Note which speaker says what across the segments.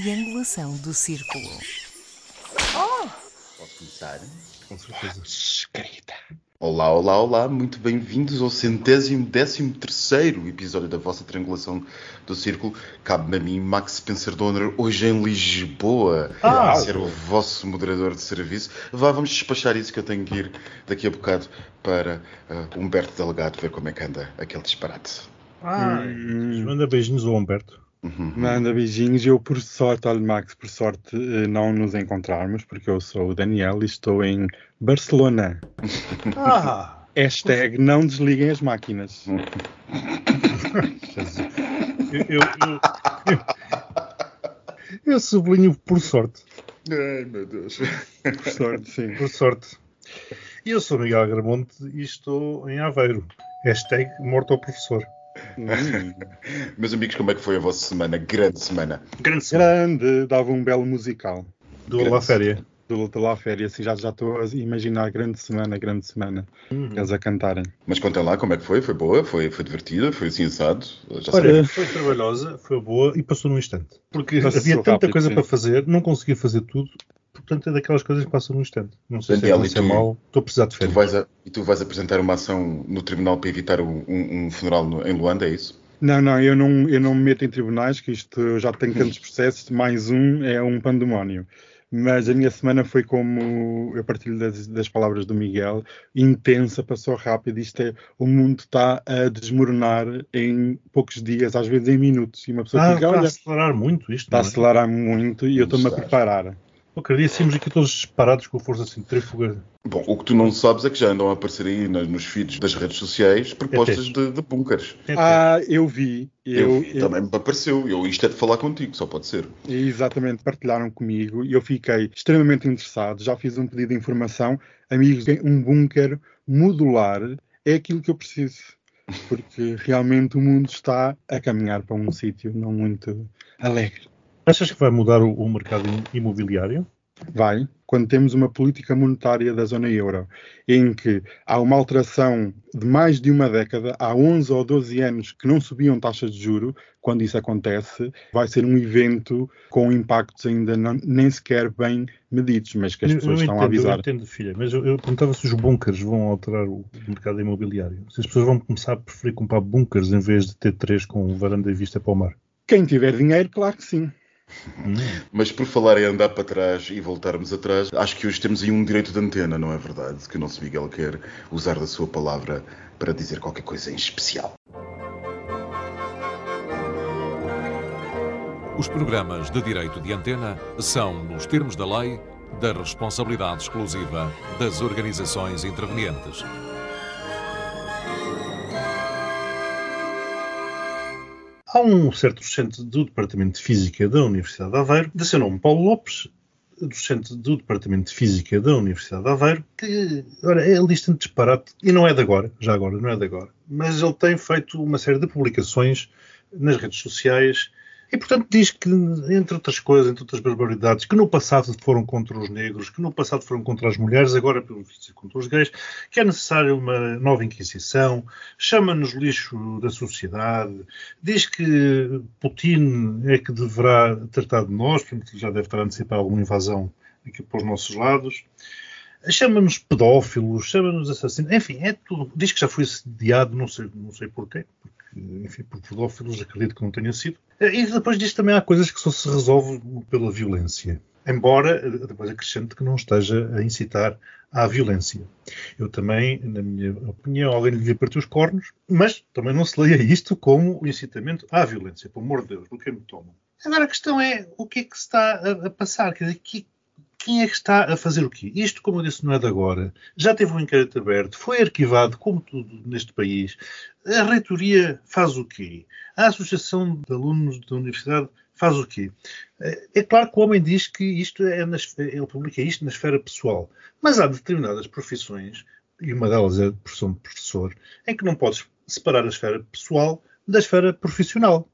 Speaker 1: triangulação do círculo.
Speaker 2: Posso começar?
Speaker 3: Com certeza.
Speaker 2: Escrita. Olá, olá, olá, muito bem-vindos ao centésimo, décimo terceiro episódio da vossa triangulação do círculo. Cabe-me a mim, Max Spencer Donner, hoje em Lisboa,
Speaker 3: Ah,
Speaker 2: a ser o vosso moderador de serviço. Vá, vamos despachar isso que eu tenho que ir daqui a bocado para ah, Humberto Delegado ver como é que anda aquele disparate.
Speaker 3: Ah,
Speaker 4: Hum.
Speaker 3: manda beijinhos ao Humberto.
Speaker 2: Uhum.
Speaker 4: Manda beijinhos. Eu, por sorte, olha, Max, por sorte, eh, não nos encontrarmos, porque eu sou o Daniel e estou em Barcelona.
Speaker 3: Ah!
Speaker 4: Hashtag não desliguem as máquinas.
Speaker 3: eu, eu, eu, eu, eu sublinho por sorte.
Speaker 2: Ai, meu Deus.
Speaker 4: Por sorte, sim.
Speaker 3: Por sorte. E eu sou Miguel Agramonte e estou em Aveiro. Hashtag morto ao professor.
Speaker 4: Hum.
Speaker 2: Meus amigos, como é que foi a vossa semana? Grande semana.
Speaker 3: Grande semana
Speaker 4: Grande, dava um belo musical.
Speaker 3: do La Féria.
Speaker 4: Do, do La Féria, assim, já, já estou a imaginar grande semana, grande semana. Eles a cantarem.
Speaker 2: Mas contem lá como é que foi. Foi boa? Foi, foi divertida? Foi assim assado? Já
Speaker 3: Olha, foi trabalhosa, foi boa e passou num instante. Porque
Speaker 4: Passou
Speaker 3: havia tanta
Speaker 4: rápido,
Speaker 3: coisa
Speaker 4: sim.
Speaker 3: para fazer, não conseguia fazer tudo. Portanto, é daquelas coisas que passam num instante. Não sei
Speaker 2: Daniel,
Speaker 3: se é se é mau. Estou a precisar de
Speaker 2: Tu
Speaker 3: férias.
Speaker 2: vais a- e tu vais apresentar uma ação no tribunal para evitar um, um- um funeral no- em Luanda, é isso?
Speaker 4: Não, não, eu não, eu não me meto em tribunais, que isto eu já tenho tantos processos, mais um é um pandemónio. Mas a minha semana foi como eu partilho das, das palavras do Miguel, intensa, passou rápido. Isto é, o mundo está a desmoronar em poucos dias, às vezes em minutos. E uma pessoa
Speaker 3: Ah,
Speaker 4: fica,
Speaker 3: está a
Speaker 4: olha,
Speaker 3: acelerar muito isto.
Speaker 4: está a
Speaker 3: não é?
Speaker 4: acelerar muito e eu estou-me a preparar.
Speaker 3: Qualquer dia saímos aqui todos disparados com a força centrífuga.
Speaker 2: Bom, o que tu não sabes é que já andam a aparecer aí nos feeds das redes sociais propostas de, de bunkers.
Speaker 3: É,
Speaker 4: Ah, eu vi,
Speaker 2: Eu,
Speaker 4: eu,
Speaker 2: vi, também me apareceu. Eu, isto é de falar contigo, só pode ser.
Speaker 4: Exatamente, partilharam comigo e eu fiquei extremamente interessado. Já fiz um pedido de informação. Amigos, um bunker modular é aquilo que eu preciso. Porque realmente o mundo está a caminhar para um sítio não muito alegre.
Speaker 3: Achas que vai mudar o, o mercado im- imobiliário?
Speaker 4: Vai, quando temos uma política monetária da zona euro, em que há uma alteração de mais de uma década, há 11 ou 12 anos que não subiam taxas de juro, quando isso acontece, vai ser um evento com impactos ainda não- nem sequer bem medidos, mas que as
Speaker 3: Eu-
Speaker 4: pessoas
Speaker 3: eu
Speaker 4: estão
Speaker 3: entendo,
Speaker 4: a avisar.
Speaker 3: Eu entendo, filha, mas eu, eu perguntava se os bunkers vão alterar o mercado imobiliário. Se as pessoas vão começar a preferir comprar bunkers em vez de ter três com varanda e vista para o mar.
Speaker 4: Quem tiver dinheiro, claro que sim.
Speaker 2: Mas por falar em andar para trás e voltarmos atrás, acho que hoje temos aí um direito de antena, não é verdade? Que o nosso Miguel quer usar da sua palavra para dizer qualquer coisa em especial.
Speaker 5: Os programas de direito de antena são, nos termos da lei, da responsabilidade exclusiva das organizações intervenientes.
Speaker 3: Há um certo docente do Departamento de Física da Universidade de Aveiro, de seu nome Paulo Lopes, docente do Departamento de Física da Universidade de Aveiro, que, ora, ele diz disparate, e não é de agora, já agora, não é de agora, mas ele tem feito uma série de publicações nas redes sociais e, portanto, diz que, entre outras coisas, entre outras barbaridades, que no passado foram contra os negros, que no passado foram contra as mulheres, agora, pelo visto, contra os gays, que é necessária uma nova Inquisição, chama-nos lixo da sociedade, diz que Putin é que deverá tratar de nós, portanto, já deve estar a antecipar alguma invasão aqui para os nossos lados. Chama-nos pedófilos, chama-nos assassinos, enfim, é tudo. Diz que já foi assediado, não sei, não sei porquê, porque, enfim, por pedófilos, acredito que não tenha sido. E depois diz também há coisas que só se resolve pela violência. Embora depois acrescente que não esteja a incitar à violência. Eu também, na minha opinião, alguém lhe devia partir os cornos, mas também não se leia isto como incitamento à violência, pelo amor de Deus, do que me tomam. Agora a questão é o que é que se está a, a passar? Quer dizer, que, quem é que está a fazer o quê? Isto, como eu disse, não é de agora. Já teve um inquérito aberto, foi arquivado, como tudo neste país. A reitoria faz o quê? A Associação de Alunos da Universidade faz o quê? É claro que o homem diz que isto é na, ele publica isto na esfera pessoal, mas há determinadas profissões, e uma delas é a profissão de professor, em que não podes separar a esfera pessoal da esfera profissional.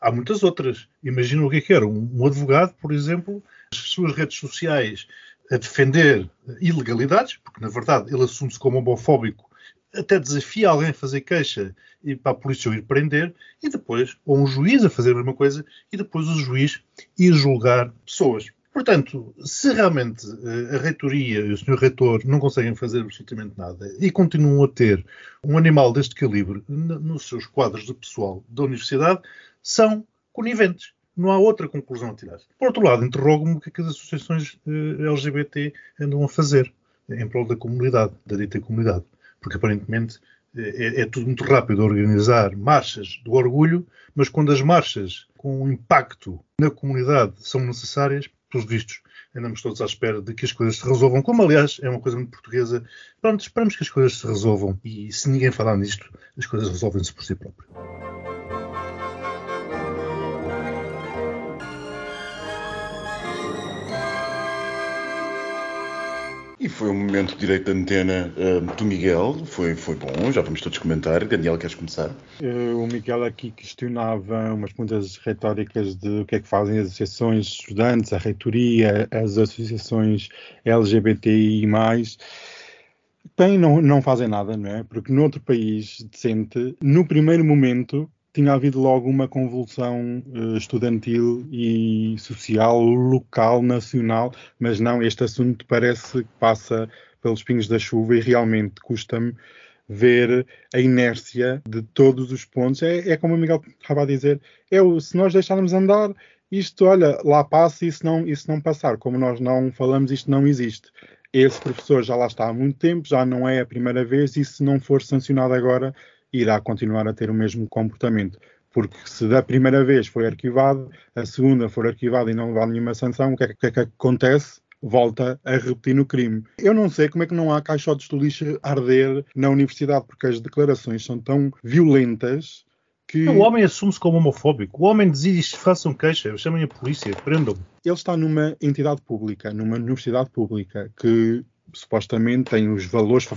Speaker 3: Há muitas outras. Imagina o que é que era um, advogado, por exemplo, as suas redes sociais a defender ilegalidades, porque na verdade ele assume-se como homofóbico até desafia alguém a fazer queixa e para a polícia o ir prender, e depois, ou um juiz a fazer a mesma coisa, e depois o juiz ir julgar pessoas. Portanto, se realmente eh, a reitoria e o senhor reitor não conseguem fazer absolutamente nada e continuam a ter um animal deste calibre nos seus quadros de pessoal da universidade, são coniventes. Não há outra conclusão a tirar. Por outro lado, interrogo-me o que é que as associações eh, LGBT andam a fazer em prol da comunidade, da dita comunidade. Porque aparentemente é, é, tudo muito rápido organizar marchas do orgulho, mas quando as marchas com impacto na comunidade são necessárias, pelos vistos, andamos todos à espera de que as coisas se resolvam, como aliás é uma coisa muito portuguesa. Pronto, esperamos que as coisas se resolvam e se ninguém falar nisto, as coisas resolvem-se por si próprias.
Speaker 2: E foi um momento de direito de antena uh, do Miguel, foi, foi bom, já vamos todos comentar. Daniel, queres começar?
Speaker 4: Uh, o Miguel aqui questionava umas perguntas retóricas de o que é que fazem as associações de estudantes, a reitoria, as associações LGBTI+. Bem, não, não fazem nada, não é? Porque noutro país decente, no primeiro momento, tinha havido logo uma convulsão uh, estudantil e social, local, nacional, mas não, este assunto parece que passa pelos pingos da chuva e realmente custa-me ver a inércia de todos os pontos. É, é como o Miguel estava a dizer, é se nós deixarmos andar, isto, olha, lá passa e se não, e se não passar, como nós não falamos, isto não existe. Esse professor já lá está há muito tempo, já não é a primeira vez, e se não for sancionado agora, irá continuar a ter o mesmo comportamento. Porque se da primeira vez foi arquivado, a segunda for arquivada e não levar nenhuma sanção, o que é que, é que acontece? volta a repetir no crime. Eu não sei como é que não há caixotes do lixo arder na universidade, porque as declarações são tão violentas que...
Speaker 3: O homem assume-se como homofóbico. O homem diz façam queixa, chamem a polícia, prendam-me.
Speaker 4: Ele está numa entidade pública, numa universidade pública, que supostamente tem os valores...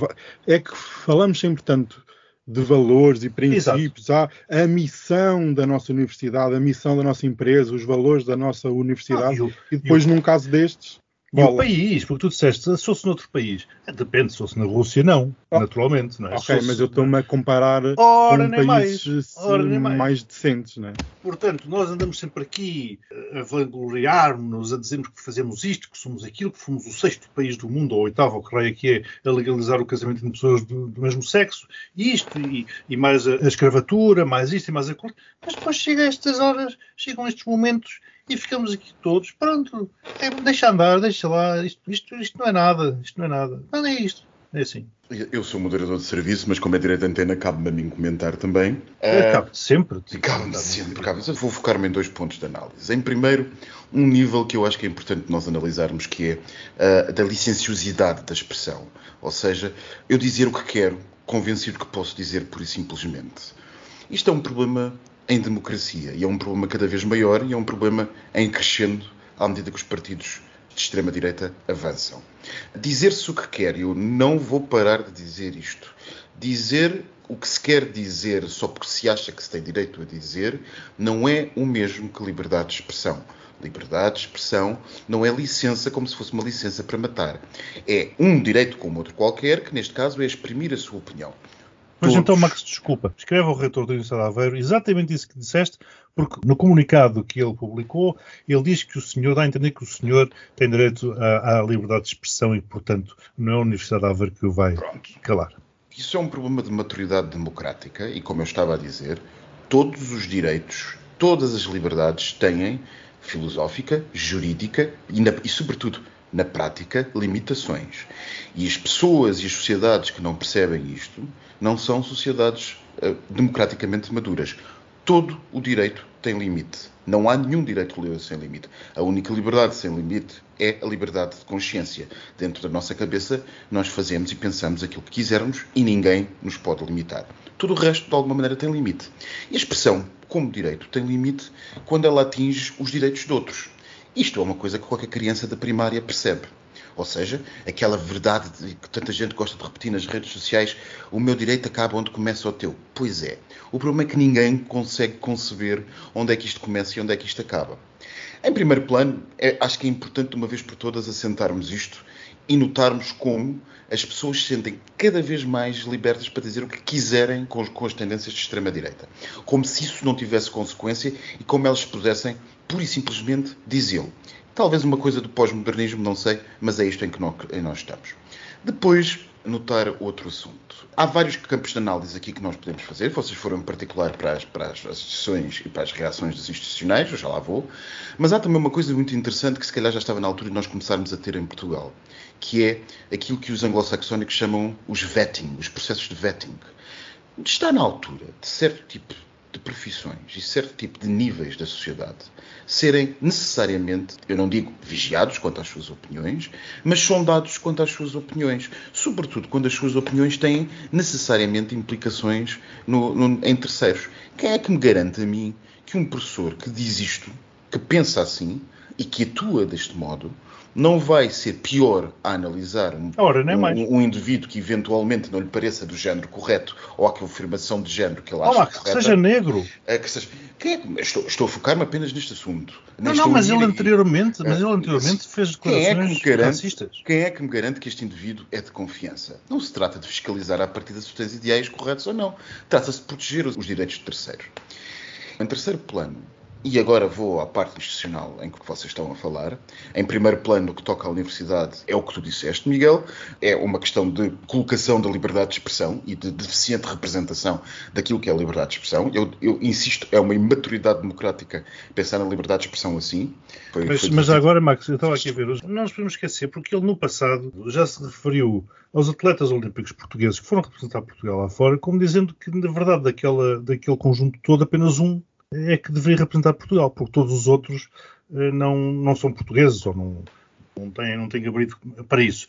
Speaker 4: É que falamos sempre tanto de valores e princípios, há a missão da nossa universidade, a missão da nossa empresa, os valores da nossa universidade, ah, e, e, depois, e num caso destes,
Speaker 3: e o país, porque tu disseste, se fosse noutro país, depende, se fosse na Rússia, não, oh. naturalmente. Não é?
Speaker 4: Ok, mas eu estou-me a comparar Ora, com países mais. mais. mais. decentes, não é?
Speaker 3: Portanto, nós andamos sempre aqui a vangloriar-nos, a dizermos que fazemos isto, que somos aquilo, que fomos o sexto país do mundo, ou o oitavo, ou que raio que é, a legalizar o casamento entre pessoas do, do mesmo sexo, isto, e, e mais a, a, escravatura, mais isto e mais aquilo. Mas depois chega a estas horas, chegam estes momentos e ficamos aqui todos, pronto, é, deixa andar, deixa lá, isto, isto, isto não é nada, isto não é nada, não é isto, é assim.
Speaker 2: Eu sou moderador de serviço, mas como é direito de antena, cabe-me a mim comentar também.
Speaker 3: É, cabe sempre.
Speaker 2: Cabe-me sempre. Cabe -me. Vou focar-me em dois pontos de análise. Em primeiro, um nível que eu acho que é importante nós analisarmos, que é uh, da licenciosidade da expressão. Ou seja, eu dizer o que quero, convencido que posso dizer pura e simplesmente. Isto é um problema em democracia. E é um problema cada vez maior e é um problema em crescendo à medida que os partidos de extrema-direita avançam. Dizer-se o que quer, eu não vou parar de dizer isto. Dizer o que se quer dizer só porque se acha que se tem direito a dizer não é o mesmo que liberdade de expressão. Liberdade de expressão não é licença como se fosse uma licença para matar. É um direito como outro qualquer, que neste caso é exprimir a sua opinião.
Speaker 3: Mas então, Max, desculpa, escreve ao reitor da Universidade de Aveiro exatamente isso que disseste, porque no comunicado que ele publicou, ele diz que o senhor dá a entender que o senhor tem direito à, à liberdade de expressão e, portanto, não é a Universidade de Aveiro que o vai Pronto. calar.
Speaker 2: Isso é um problema de maturidade democrática e, como eu estava a dizer, todos os direitos, todas as liberdades têm filosófica, jurídica e, e sobretudo, na prática, limitações. E as pessoas e as sociedades que não percebem isto não são sociedades uh, democraticamente maduras. Todo o direito tem limite. Não há nenhum direito sem limite. A única liberdade sem limite é a liberdade de consciência. Dentro da nossa cabeça, nós fazemos e pensamos aquilo que quisermos e ninguém nos pode limitar. Tudo o resto, de alguma maneira, tem limite. E a expressão como direito tem limite quando ela atinge os direitos de outros. Isto é uma coisa que qualquer criança da primária percebe. Ou seja, aquela verdade que tanta gente gosta de repetir nas redes sociais: o meu direito acaba onde começa o teu. Pois é. O problema é que ninguém consegue conceber onde é que isto começa e onde é que isto acaba. Em primeiro plano, é, acho que é importante, de uma vez por todas, assentarmos isto e notarmos como as pessoas se sentem cada vez mais libertas para dizer o que quiserem com, com as tendências de extrema-direita. Como se isso não tivesse consequência e como elas pudessem, pura e simplesmente, dizê-lo. Talvez uma coisa do pós-modernismo, não sei, mas é isto em que nós, estamos. Depois, notar outro assunto. Há vários campos de análise aqui que nós podemos fazer. Vocês foram em particular para as, para as e para as reações dos institucionais, eu já lá vou. Mas há também uma coisa muito interessante que se calhar já estava na altura de nós começarmos a ter em Portugal, que é aquilo que os anglo-saxónicos chamam os vetting, os processos de vetting. Está na altura de certo tipo de profissões e certo tipo de níveis da sociedade serem necessariamente, eu não digo vigiados quanto às suas opiniões, mas sondados quanto às suas opiniões. Sobretudo quando as suas opiniões têm necessariamente implicações no, no, em terceiros. Quem é que me garante a mim que um professor que diz isto, que pensa assim e que atua deste modo, não vai ser pior a analisar um,
Speaker 3: Ora,
Speaker 2: um, um, indivíduo que eventualmente não lhe pareça do género correto ou a confirmação de género que ele acha
Speaker 3: correta. Que seja negro.
Speaker 2: É, que seja, quem é que, estou, estou a focar-me apenas neste assunto.
Speaker 3: Não, não, mas ele anteriormente, mas ele anteriormente fez declarações
Speaker 2: quem é garante,
Speaker 3: racistas.
Speaker 2: Quem é que me garante que este indivíduo é de confiança? Não se trata de fiscalizar a partir das tens ideais corretos ou não. Trata-se de proteger os direitos de terceiros. Em terceiro plano, e agora vou à parte institucional em que vocês estão a falar. Em primeiro plano, no que toca à universidade, é o que tu disseste, Miguel. É uma questão de colocação da liberdade de expressão e de deficiente representação daquilo que é a liberdade de expressão. Eu, eu insisto, é uma imaturidade democrática pensar na liberdade de expressão assim.
Speaker 3: Foi, mas, foi mas agora, Max, eu estava aqui a ver, não nos podemos esquecer, porque ele no passado já se referiu aos atletas olímpicos portugueses que foram representar Portugal lá fora, como dizendo que, na verdade, daquela, daquele conjunto todo, apenas um é que deveria representar Portugal, porque todos os outros eh, não, não são portugueses ou não, não têm, não têm gabarito para isso.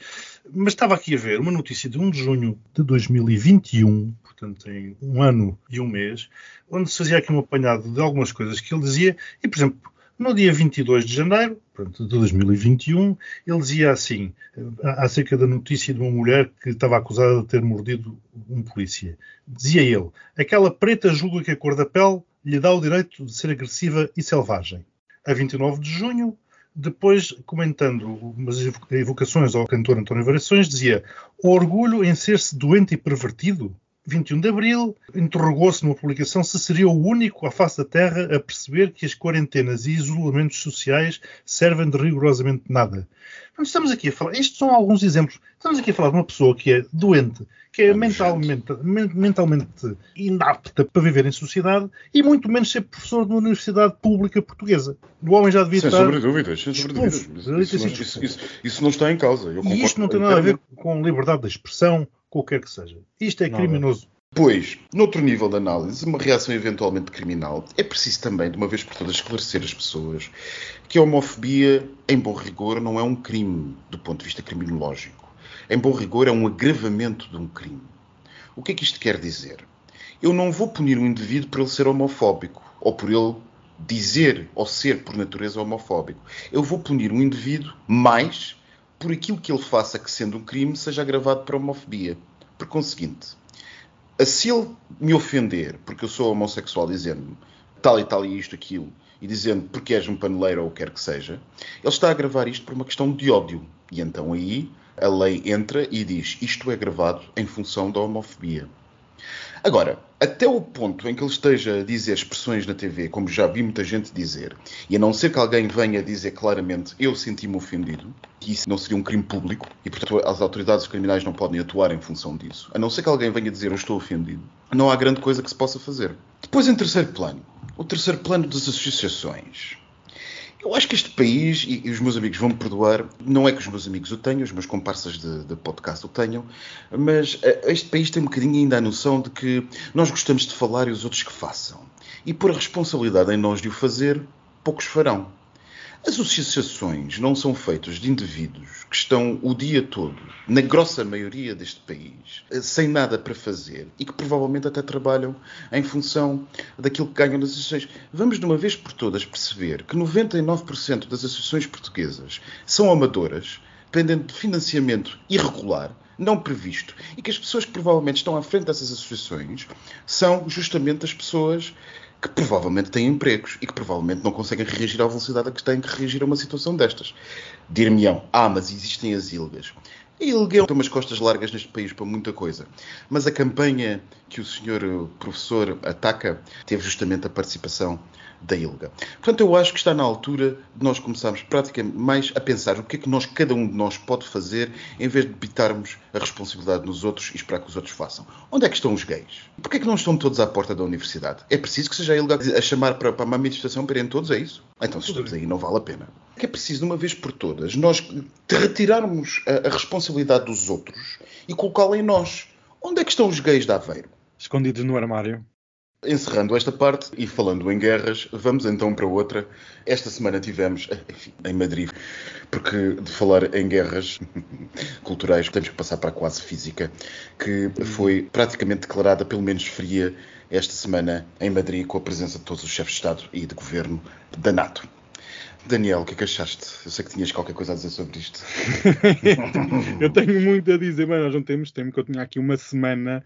Speaker 3: Mas estava aqui a ver uma notícia de 1 de junho de 2021, portanto tem um ano e um mês, onde se fazia aqui um apanhado de algumas coisas que ele dizia, e por exemplo, no dia 22 de janeiro portanto, de 2021, ele dizia assim, eh, acerca da notícia de uma mulher que estava acusada de ter mordido um polícia. Dizia ele, aquela preta julga que a cor da pele lhe dá o direito de ser agressiva e selvagem. A 29 de junho, depois, comentando umas evocações ao cantor António Variações, dizia o orgulho em ser-se doente e pervertido 21 de abril, interrogou-se numa publicação se seria o único à face da Terra a perceber que as quarentenas e isolamentos sociais servem de rigorosamente nada. Então, estamos aqui a falar, estes são alguns exemplos. Estamos aqui a falar de uma pessoa que é doente, que é mentalmente, mentalmente inapta para viver em sociedade e muito menos ser professor de uma universidade pública portuguesa. O homem já devia
Speaker 2: sem
Speaker 3: estar.
Speaker 2: Sobre dúvidas, sem sobre dúvidas. Isso, isso, isso, isso, isso, não está em causa.
Speaker 3: e isto não tem nada a ver com liberdade de expressão, qualquer que seja. Isto é Nada. criminoso.
Speaker 2: Pois, noutro nível de análise, uma reação eventualmente criminal, é preciso também, de uma vez por todas, esclarecer as pessoas que a homofobia, em bom rigor, não é um crime do ponto de vista criminológico. Em bom rigor, é um agravamento de um crime. O que é que isto quer dizer? Eu não vou punir um indivíduo por ele ser homofóbico ou por ele dizer ou ser por natureza homofóbico. Eu vou punir um indivíduo mais por aquilo que ele faça que, sendo um crime, seja agravado por homofobia. Por conseguinte, se ele me ofender porque eu sou homossexual dizendo-me tal e tal e isto, aquilo, e dizendo porque és um paneleiro ou o que quer que seja, ele está a agravar isto por uma questão de ódio. E então aí a lei entra e diz isto é gravado em função da homofobia. Agora, até o ponto em que ele esteja a dizer expressões na TV, como já vi muita gente dizer, e a não ser que alguém venha dizer claramente eu senti-me ofendido, que isso não seria um crime público, e portanto as autoridades criminais não podem atuar em função disso, a não ser que alguém venha dizer eu estou ofendido, não há grande coisa que se possa fazer. Depois, em terceiro plano, o terceiro plano das associações. Eu acho que este país, e, e, os meus amigos vão me perdoar, não é que os meus amigos o tenham, os meus comparsas de, de podcast o tenham, mas uh, este país tem um bocadinho ainda a noção de que nós gostamos de falar e os outros que façam. E por a responsabilidade em nós de o fazer, poucos farão. As associações não são feitas de indivíduos que estão o dia todo, na grossa maioria deste país, sem nada para fazer e que provavelmente até trabalham em função daquilo que ganham nas associações. Vamos de uma vez por todas perceber que 99% das associações portuguesas são amadoras, dependendo de financiamento irregular, não previsto, e que as pessoas que provavelmente estão à frente dessas associações são justamente as pessoas que provavelmente têm empregos e que provavelmente não conseguem reagir à velocidade a que têm que reagir a uma situação destas. Dir-me-ão, ah, mas existem as ilgas. A ilga tem umas costas largas neste país para muita coisa. Mas a campanha que o senhor professor ataca teve justamente a participação da ILGA. Portanto, eu acho que está na altura de nós começarmos praticamente mais a pensar o que é que nós, cada um de nós pode fazer em vez de debitarmos a responsabilidade nos outros e esperar que os outros façam. Onde é que estão os gays? Porquê é que não estão todos à porta da universidade? É preciso que seja a ILGA a chamar para, para uma manifestação para irem todos, é isso? Então, se estamos aí, não vale a pena. É preciso, de uma vez por todas, nós retirarmos a, a responsabilidade dos outros e colocá-la em nós. Onde é que estão os gays de Aveiro?
Speaker 4: Escondidos no armário.
Speaker 2: Encerrando esta parte e falando em guerras, vamos então para outra. Esta semana tivemos, enfim, em Madrid, porque de falar em guerras culturais temos que passar para a quase física, que foi praticamente declarada, pelo menos fria, esta semana em Madrid, com a presença de todos os chefes de Estado e de Governo da NATO. Daniel, o que é que achaste? Eu sei que tinhas qualquer coisa a dizer sobre isto.
Speaker 4: eu tenho muito a dizer, mas nós não temos tempo, que eu tinha aqui uma semana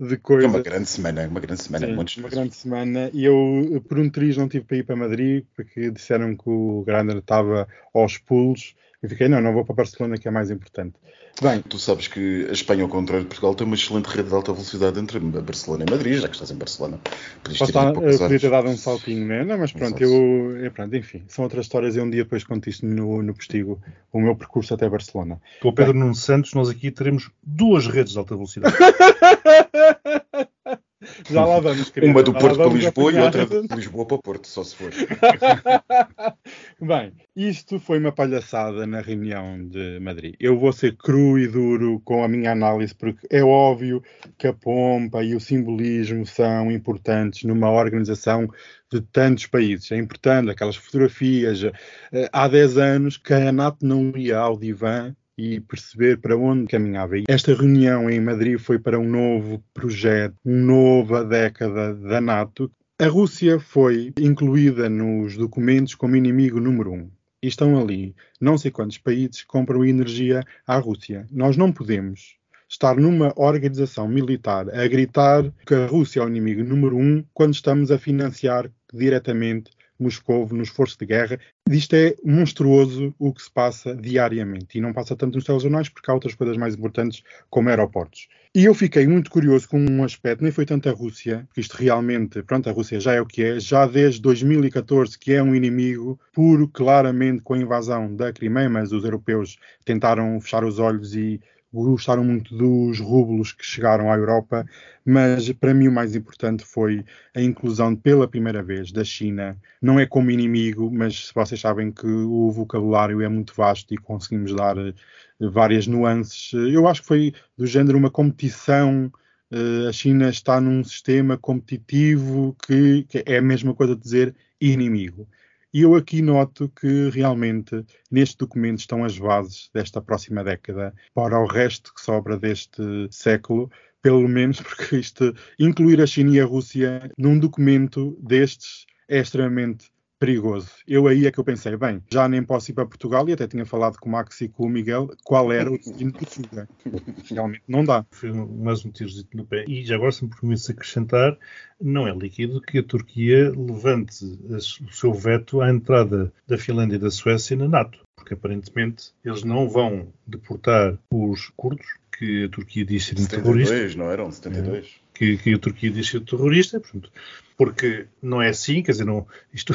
Speaker 4: de coisas.
Speaker 2: É uma grande semana, uma grande semana,
Speaker 4: Sim,
Speaker 2: muitos
Speaker 4: uma grande semana. E eu, por um triz, não tive para ir para Madrid, porque disseram que o Grander estava aos pulos. E fiquei, não, não vou para Barcelona, que é mais importante.
Speaker 2: Bem, tu sabes que a Espanha, ao contrário de Portugal, tem uma excelente rede de alta velocidade entre Barcelona e Madrid, já que estás em Barcelona.
Speaker 4: Podias ter eu podia ter dado um saltinho, né? não, mas pronto, eu, eu, pronto, enfim, são outras histórias e um dia depois conto isto no, no postigo, o meu percurso até Barcelona.
Speaker 3: Com o Pedro Nuno Santos, nós aqui teremos duas redes de alta velocidade.
Speaker 4: Já lá vamos, querido.
Speaker 2: Uma do Porto para Lisboa e outra de Lisboa para Porto, só se for.
Speaker 4: Bem, isto foi uma palhaçada na reunião de Madrid. Eu vou ser cru e duro com a minha análise, porque é óbvio que a pompa e o simbolismo são importantes numa organização de tantos países. É importante aquelas fotografias. Eh, há 10 anos que a NATO não ia ao divã e perceber para onde caminhava. E esta reunião em Madrid foi para um novo projeto, uma nova década da NATO. A Rússia foi incluída nos documentos como inimigo número um. E estão ali não sei quantos países compram energia à Rússia. Nós não podemos estar numa organização militar a gritar que a Rússia é o inimigo número um quando estamos a financiar diretamente Moscou no esforço de guerra. Isto é monstruoso o que se passa diariamente. E não passa tanto nos telejornais porque há outras coisas mais importantes, como aeroportos. E eu fiquei muito curioso com um aspecto, nem foi tanto a Rússia, porque isto realmente, pronto, a Rússia já é o que é, já desde 2014 que é um inimigo puro, claramente com a invasão da Crimeia, mas os europeus tentaram fechar os olhos e gostaram muito dos rublos que chegaram à Europa, mas para mim o mais importante foi a inclusão pela primeira vez da China. Não é como inimigo, mas vocês sabem que o vocabulário é muito vasto e conseguimos dar eh, várias nuances. Eu acho que foi do género uma competição. Eh, a China está num sistema competitivo que, que é a mesma coisa de dizer inimigo. E eu aqui noto que realmente neste documento estão as bases desta próxima década para o resto que sobra deste século, pelo menos porque isto, incluir a China e a Rússia num documento destes é extremamente perigoso. Eu aí é que eu pensei, bem, já nem posso ir para Portugal e até tinha falado com o Max e com o Miguel qual era o destino de fuga. Realmente não dá.
Speaker 3: Foi mais um tiro no pé. E já agora, se me permite acrescentar, não é líquido que a Turquia levante o seu veto à entrada da Finlândia e da Suécia na NATO, porque aparentemente eles não vão deportar os curdos, que a Turquia diz serem terroristas.
Speaker 2: não eram? 72.
Speaker 3: Que, que a Turquia diz ser terrorista, portanto, porque não é assim, quer dizer, não, isto,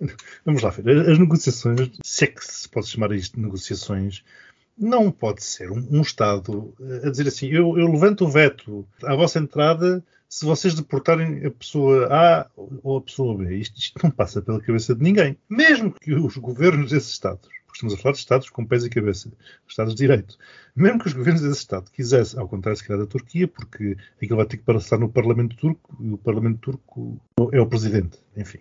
Speaker 3: vamos lá ver, as negociações, se é que se pode chamar isto de negociações, não pode ser um, um Estado a dizer assim, eu, eu, levanto o veto à vossa entrada se vocês deportarem a pessoa A ou a pessoa B. Isto, isto não passa pela cabeça de ninguém. Mesmo que os governos desses Estados estamos a falar de Estados com pés e cabeça, Estados de Direito. Mesmo que os governos desse Estado quisessem, ao contrário se calhar da Turquia, porque aquilo vai ter que passar no Parlamento Turco, e o Parlamento Turco é o Presidente, enfim.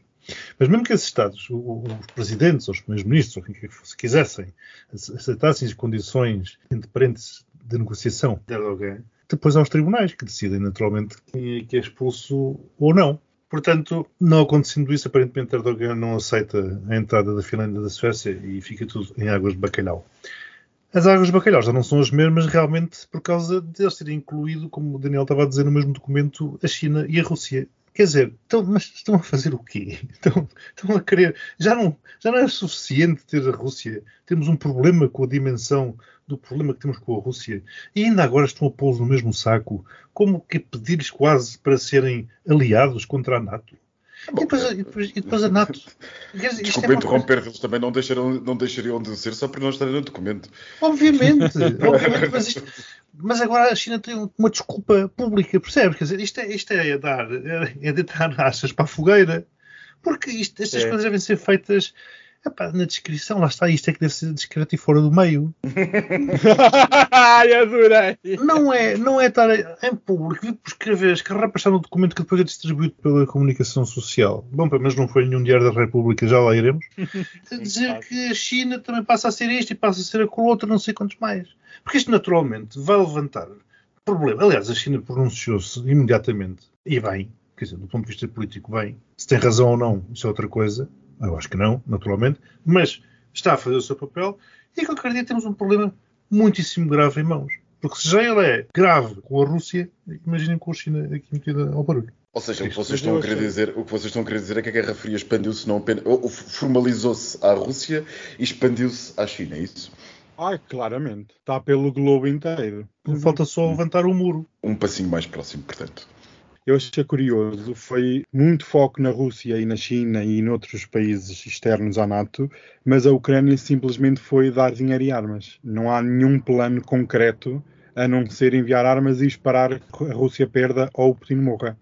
Speaker 3: Mas mesmo que esses Estados, os presidentes, ou os primeiros-ministros, ou quem se quisessem, aceitassem as condições independentes de negociação de Erdogan, depois há os tribunais que decidem naturalmente quem é que é expulso ou não. Portanto, não acontecendo isso, aparentemente Erdogan não aceita a entrada da Finlândia e da Suécia e fica tudo em águas de bacalhau. As águas de bacalhau já não são as mesmas realmente por causa de eles terem incluído, como o Daniel estava a dizer no mesmo documento, a China e a Rússia. Quer dizer, estão, mas estão a fazer o quê? Estão, estão a querer. Já não, já não é suficiente ter a Rússia. Temos um problema com a dimensão do problema que temos com a Rússia. E ainda agora estão a pô-los no mesmo saco. Como que pedir-lhes quase para serem aliados contra a NATO? E, depois, e, depois, e depois a NATO. Isto
Speaker 2: Desculpa
Speaker 3: é
Speaker 2: interromper, eles também não deixariam, não deixariam de ser só por não estarem no documento.
Speaker 3: Obviamente, obviamente, mas, isto- mas agora a China tem uma desculpa pública, percebes? Quer dizer, isto é, isto é dar, é, é deitar achas para a fogueira, porque isto- estas
Speaker 4: É.
Speaker 3: coisas devem ser feitas epá, na descrição, lá está, isto é que deve ser discreto e fora do meio.
Speaker 4: Ai, adorei!
Speaker 3: Não é, não é estar em público, por escrever, escarrapachar no documento que depois é distribuído pela comunicação social. Bom, mas não foi nenhum Diário da República, já lá iremos. A dizer que a China também passa a ser isto e passa a ser aquilo outro, não sei quantos mais. Porque isto naturalmente vai levantar problema. Aliás, a China pronunciou-se imediatamente, e bem, quer dizer, do ponto de vista político, bem. Se tem razão ou não, isso é outra coisa. Eu acho que não, naturalmente. Mas está a fazer o seu papel e qualquer dia temos um problema muitíssimo grave em mãos. Porque se já ele é grave com a Rússia, imaginem com a China aqui metida ao barulho.
Speaker 2: Ou seja, o que vocês estão a querer dizer, o que vocês estão a querer dizer é que a Guerra Fria expandiu-se não apenas, ou- ou formalizou-se à Rússia e expandiu-se à China, é isso?
Speaker 4: Ai, claramente. Está pelo globo inteiro.
Speaker 3: Falta só levantar o muro.
Speaker 2: Um passinho mais próximo, portanto.
Speaker 4: Eu achei curioso, foi muito foco na Rússia e na China e noutros países externos à NATO, mas a Ucrânia simplesmente foi dar dinheiro e armas. Não há nenhum plano concreto a não ser enviar armas e esperar que a Rússia perda ou o Putin morra.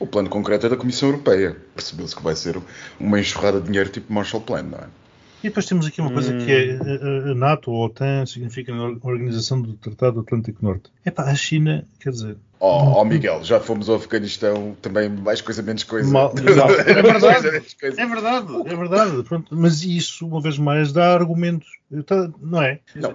Speaker 2: O plano concreto é da Comissão Europeia. Percebeu-se que vai ser uma enxurrada de dinheiro tipo Marshall Plan, não é?
Speaker 3: E depois temos aqui uma coisa
Speaker 4: Hum.
Speaker 3: que é a, a- a NATO ou a OTAN significa a Organização do Tratado Atlântico Norte. É pá, a China, quer dizer,
Speaker 2: Oh, oh, Miguel, já fomos ao Afeganistão, também mais coisa menos coisa.
Speaker 3: Mal-. É verdade. É verdade, é verdade. Pronto, mas isso, uma vez mais, dá argumentos. Tá- não é?
Speaker 2: Não,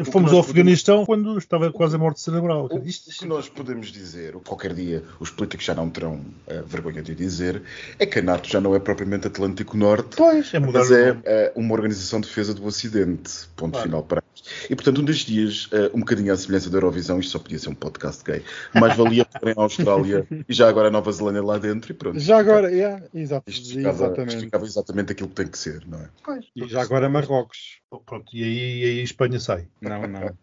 Speaker 2: o,
Speaker 3: Fomos ao Afeganistão quando estava quase a morte cerebral.
Speaker 2: O,
Speaker 3: Isto-
Speaker 2: o que nós podemos dizer, ou qualquer dia os políticos já não terão eh, vergonha de dizer, é que a NATO já não é propriamente Atlântico Norte,
Speaker 3: Pois, é
Speaker 2: mas é eh, uma organização de defesa do Ocidente. Ponto
Speaker 3: Claro.
Speaker 2: final para E portanto, um destes dias, eh, um bocadinho à semelhança da Eurovisão, isto só podia ser um podcast gay, mais valia porem a Austrália e já agora a Nova Zelândia lá dentro e pronto.
Speaker 4: Já agora, yeah, exato,
Speaker 2: Isto ficava, isto
Speaker 4: exatamente.
Speaker 2: ficava exatamente aquilo que tem que ser, não é?
Speaker 3: Pois.
Speaker 4: E já agora Marrocos.
Speaker 3: Pronto, e aí, e aí a Espanha sai.
Speaker 4: Não, não.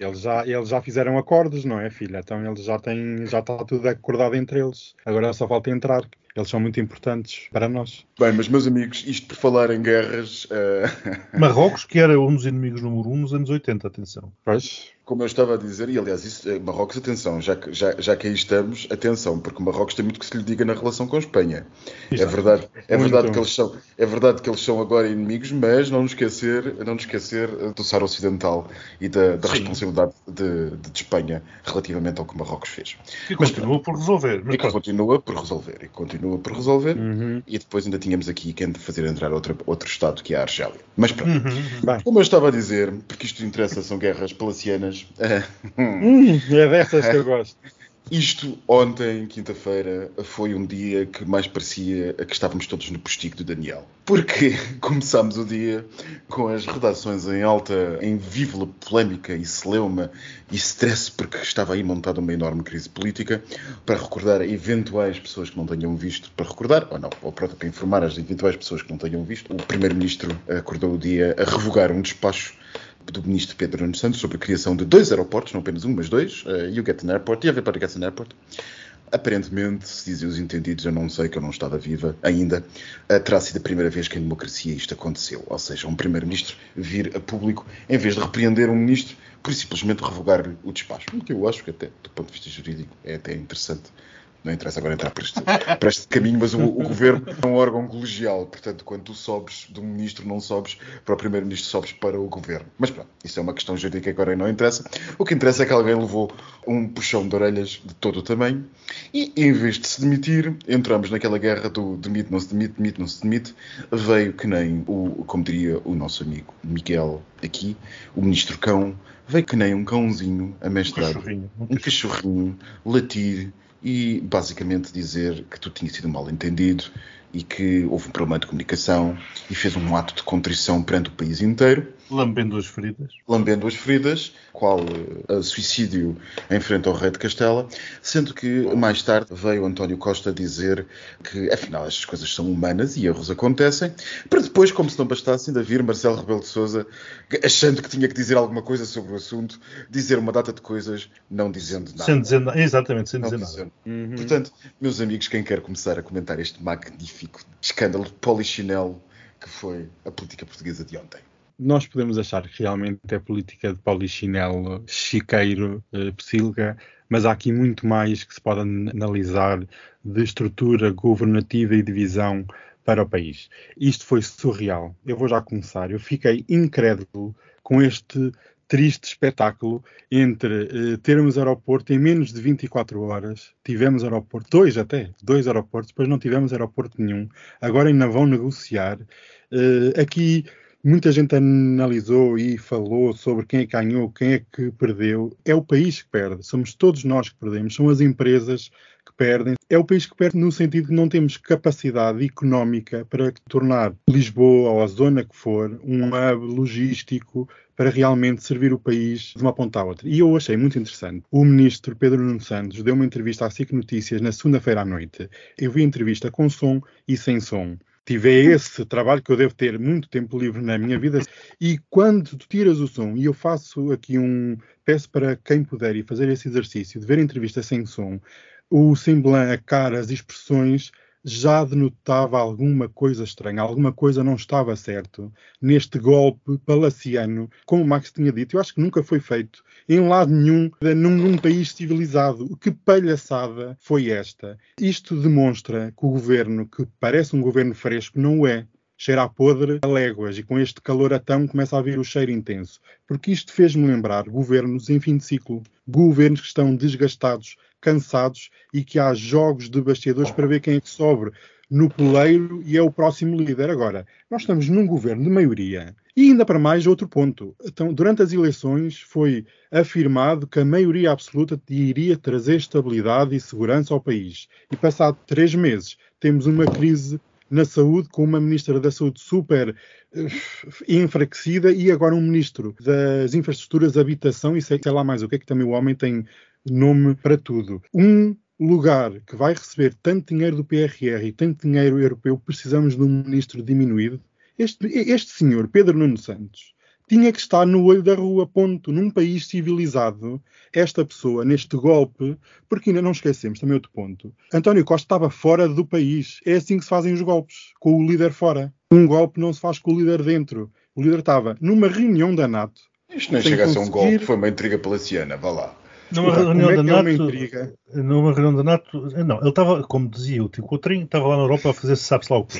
Speaker 4: Eles já, eles já fizeram acordos, não é, filha? Então eles já têm, já está tudo acordado entre eles. Agora só falta entrar. Eles são muito importantes para nós.
Speaker 2: Bem, mas meus amigos, isto por falar em guerras, eh,
Speaker 3: Marrocos, que era um dos inimigos número um nos anos 80, atenção.
Speaker 4: Pois,
Speaker 2: Como eu estava a dizer, e aliás, isso, eh, Marrocos, atenção, já que, já, já que aí estamos, atenção, porque Marrocos tem muito que se lhe diga na relação com a Espanha. É
Speaker 3: Exato.
Speaker 2: verdade, é
Speaker 4: Muito.
Speaker 2: verdade, que eles são, é verdade que eles são agora inimigos, mas não nos esquecer, não nos esquecer eh, do Sara Ocidental e da, da responsabilidade de, de- de Espanha relativamente ao que Marrocos fez.
Speaker 3: Que
Speaker 2: Mas
Speaker 3: continua por resolver. Mas
Speaker 2: E que
Speaker 3: pronto.
Speaker 2: continua por resolver, e continua por resolver.
Speaker 4: Uhum.
Speaker 2: E depois ainda tínhamos aqui quem fazer entrar outra, outro Estado, que é a Argélia. Mas pronto.
Speaker 3: Uhum.
Speaker 2: Como eu estava a dizer, porque isto interessa, são guerras palacianas. Eh,
Speaker 4: Hum, é dessas que eu gosto.
Speaker 2: Isto ontem, quinta-feira, foi um dia que mais parecia que estávamos todos no postigo do Daniel. Porque começámos o dia com as redações em alta, em vívola polémica e celeuma e stress, porque estava aí montada uma enorme crise política, para recordar a eventuais pessoas que não tenham visto, para recordar, ou não, ou pronto, para informar as eventuais pessoas que não tenham visto, o Primeiro-Ministro acordou o dia a revogar um despacho do ministro Pedro Nuno Santos sobre a criação de dois aeroportos, não apenas um, mas dois, uh, You Get an Airport e Everybody Gets an Airport. Aparentemente, se dizem os entendidos, eu não sei que eu não estava viva ainda, uh, terá sido a primeira vez que em democracia isto aconteceu. Ou seja, um primeiro-ministro vir a público, em vez de repreender um ministro, por simplesmente revogar-lhe o despacho. O que eu acho que até, do ponto de vista jurídico, é até interessante. Não interessa agora entrar para este, para este caminho, mas o, o governo é um órgão colegial. Portanto, quando tu sobes do ministro, não sobes para o primeiro-ministro, sobes para o governo. Mas pronto, isso é uma questão jurídica que agora não interessa. O que interessa é que alguém levou um puxão de orelhas de todo o tamanho e, em vez de se demitir, entramos naquela guerra do demite, não se demite, demite, não se demite. Veio que nem, o, como diria o nosso amigo Miguel aqui, o ministro cão, veio que nem um cãozinho amestrado
Speaker 3: Cachorrinho.
Speaker 2: um cachorrinho latir e basicamente dizer que tu tinha sido mal entendido e que houve um problema de comunicação e fez um ato de contrição perante o país inteiro.
Speaker 3: Lambendo as feridas.
Speaker 2: Lambendo as feridas, qual uh, suicídio em frente ao rei de Castela, sendo que mais tarde veio António Costa dizer que afinal estas coisas são humanas e erros acontecem, para depois, como se não bastasse, ainda vir Marcelo Rebelo de Sousa, achando que tinha que dizer alguma coisa sobre o assunto, dizer uma data de coisas, não dizendo nada.
Speaker 3: Sem dizer nada, exatamente, sem
Speaker 2: Não
Speaker 3: dizer
Speaker 2: dizendo.
Speaker 3: nada.
Speaker 4: Uhum.
Speaker 2: Portanto, meus amigos, quem quer começar a comentar este magnífico escândalo de polichinelo que foi a política portuguesa de ontem?
Speaker 4: Nós podemos achar que realmente é política de polichinelo, chiqueiro, eh, psilga, mas há aqui muito mais que se pode an- analisar de estrutura governativa e divisão para o país. Isto foi surreal. Eu vou já começar. Eu fiquei incrédulo com este triste espetáculo entre eh, termos aeroporto em menos de 24 horas, tivemos aeroporto, dois até, dois aeroportos, depois não tivemos aeroporto nenhum, agora ainda vão negociar. Eh, aqui muita gente analisou e falou sobre quem é que ganhou, quem é que perdeu. É o país que perde, somos todos nós que perdemos, são as empresas que perdem. É o país que perde no sentido que não temos capacidade económica para tornar Lisboa ou a zona que for um hub logístico para realmente servir o país de uma ponta à outra. E eu achei muito interessante. O ministro Pedro Nuno Santos deu uma entrevista à SIC Notícias na segunda-feira à noite. Eu vi a entrevista com som e sem som. Tive esse trabalho que eu devo ter muito tempo livre na minha vida. E quando tu tiras o som, e eu faço aqui um. Peço para quem puder ir fazer esse exercício de ver a entrevista sem som, o semblante, a cara, as expressões já denotava alguma coisa estranha, alguma coisa não estava certo neste golpe palaciano, como o Max tinha dito. Eu acho que nunca foi feito em lado nenhum num, num país civilizado. Que palhaçada foi esta? Isto demonstra que o governo, que parece um governo fresco, não o é. Cheira a podre a léguas e com este caloratão começa a vir o cheiro intenso. Porque isto fez-me lembrar governos em fim de ciclo. Governos que estão desgastados, cansados e que há jogos de bastidores para ver quem é que sobre no poleiro e é o próximo líder. Agora, nós estamos num governo de maioria. E ainda para mais, outro ponto. Então, durante as eleições foi afirmado que a maioria absoluta iria trazer estabilidade e segurança ao país. E passado três meses, temos uma crise na saúde, com uma ministra da saúde super uh, enfraquecida e agora um ministro das infraestruturas, habitação e sei lá mais o que é que também o homem tem nome para tudo. Um lugar que vai receber tanto dinheiro do PRR e tanto dinheiro europeu, precisamos de um ministro diminuído. Este, este senhor, Pedro Nuno Santos, tinha que estar no olho da rua, ponto. Num país civilizado, esta pessoa, neste golpe, porque ainda não esquecemos também outro ponto. António Costa estava fora do país. É assim que se fazem os golpes, com o líder fora. Um golpe não se faz com o líder dentro. O líder estava numa reunião da NATO.
Speaker 2: Isto
Speaker 4: Sem
Speaker 2: chega a ser um golpe, foi uma intriga palaciana, vá lá.
Speaker 3: Numa
Speaker 4: Desculpa,
Speaker 3: reunião
Speaker 4: é
Speaker 3: da
Speaker 4: é
Speaker 3: NATO. Numa reunião da NATO. Não, ele estava, como dizia o Tio Coutrinho, estava lá na Europa a fazer sabe-se lá o quê.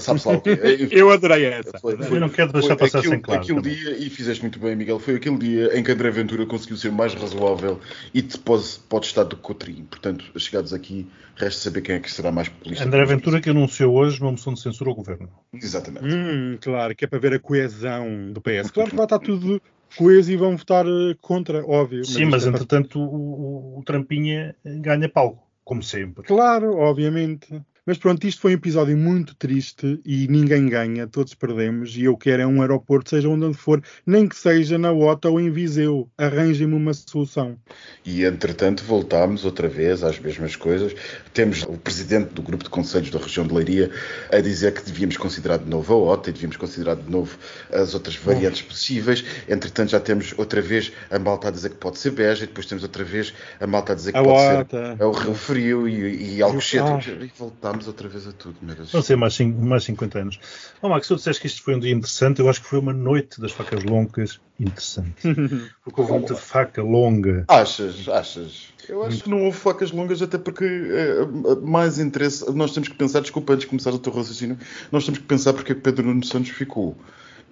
Speaker 2: Sabe-se lá o quê?
Speaker 4: Eu adorei essa.
Speaker 2: Foi-
Speaker 3: Eu não quero deixar
Speaker 2: foi
Speaker 3: passar
Speaker 2: aquilo,
Speaker 3: sem claro
Speaker 2: Aquele
Speaker 3: também.
Speaker 2: dia, e fizeste muito bem, Miguel, foi aquele dia em que André Ventura conseguiu ser mais razoável e te pode, pode estar do que Coutrinho. Portanto, chegados aqui, resta saber quem é que será mais populista.
Speaker 3: André Ventura que anunciou hoje uma moção de censura ao governo.
Speaker 2: Exatamente.
Speaker 4: Hum, claro, que é para ver a coesão do PS. Claro que vai estar tudo coeso e vão votar eh, contra, óbvio.
Speaker 3: Sim,
Speaker 4: isto
Speaker 3: mas
Speaker 4: é
Speaker 3: entretanto o, o, o Trampinha ganha palco, como sempre.
Speaker 4: Claro, obviamente. Mas pronto, isto foi um episódio muito triste e ninguém ganha, todos perdemos. E eu quero é um aeroporto, seja onde for, nem que seja na OTA ou em Viseu. Arranjem-me uma solução.
Speaker 2: E entretanto voltámos outra vez às mesmas coisas. Temos o presidente do grupo de conselhos da região de Leiria a dizer que devíamos considerar de novo a OTA e devíamos considerar de novo as outras variantes possíveis. Entretanto já temos outra vez a malta a dizer que pode ser Beja e depois temos outra vez a malta a dizer que
Speaker 4: A
Speaker 2: pode ser
Speaker 4: OTA.
Speaker 2: é o Rio Frio e, e Alcochete.
Speaker 4: Ah.
Speaker 2: E voltámos outra vez a tudo, meu Deus.
Speaker 3: Vão ser mais, mais 50 anos. Oh, Max, se eu disseste que isto foi um dia interessante, eu acho que foi uma noite das facas longas interessante. Porque houve muita faca longa.
Speaker 2: Achas, achas? Eu acho que não houve facas longas, até porque eh, mais interesse. Nós temos que pensar, desculpa, antes de começar o teu raciocínio, nós temos que pensar porque é que Pedro Nuno Santos ficou.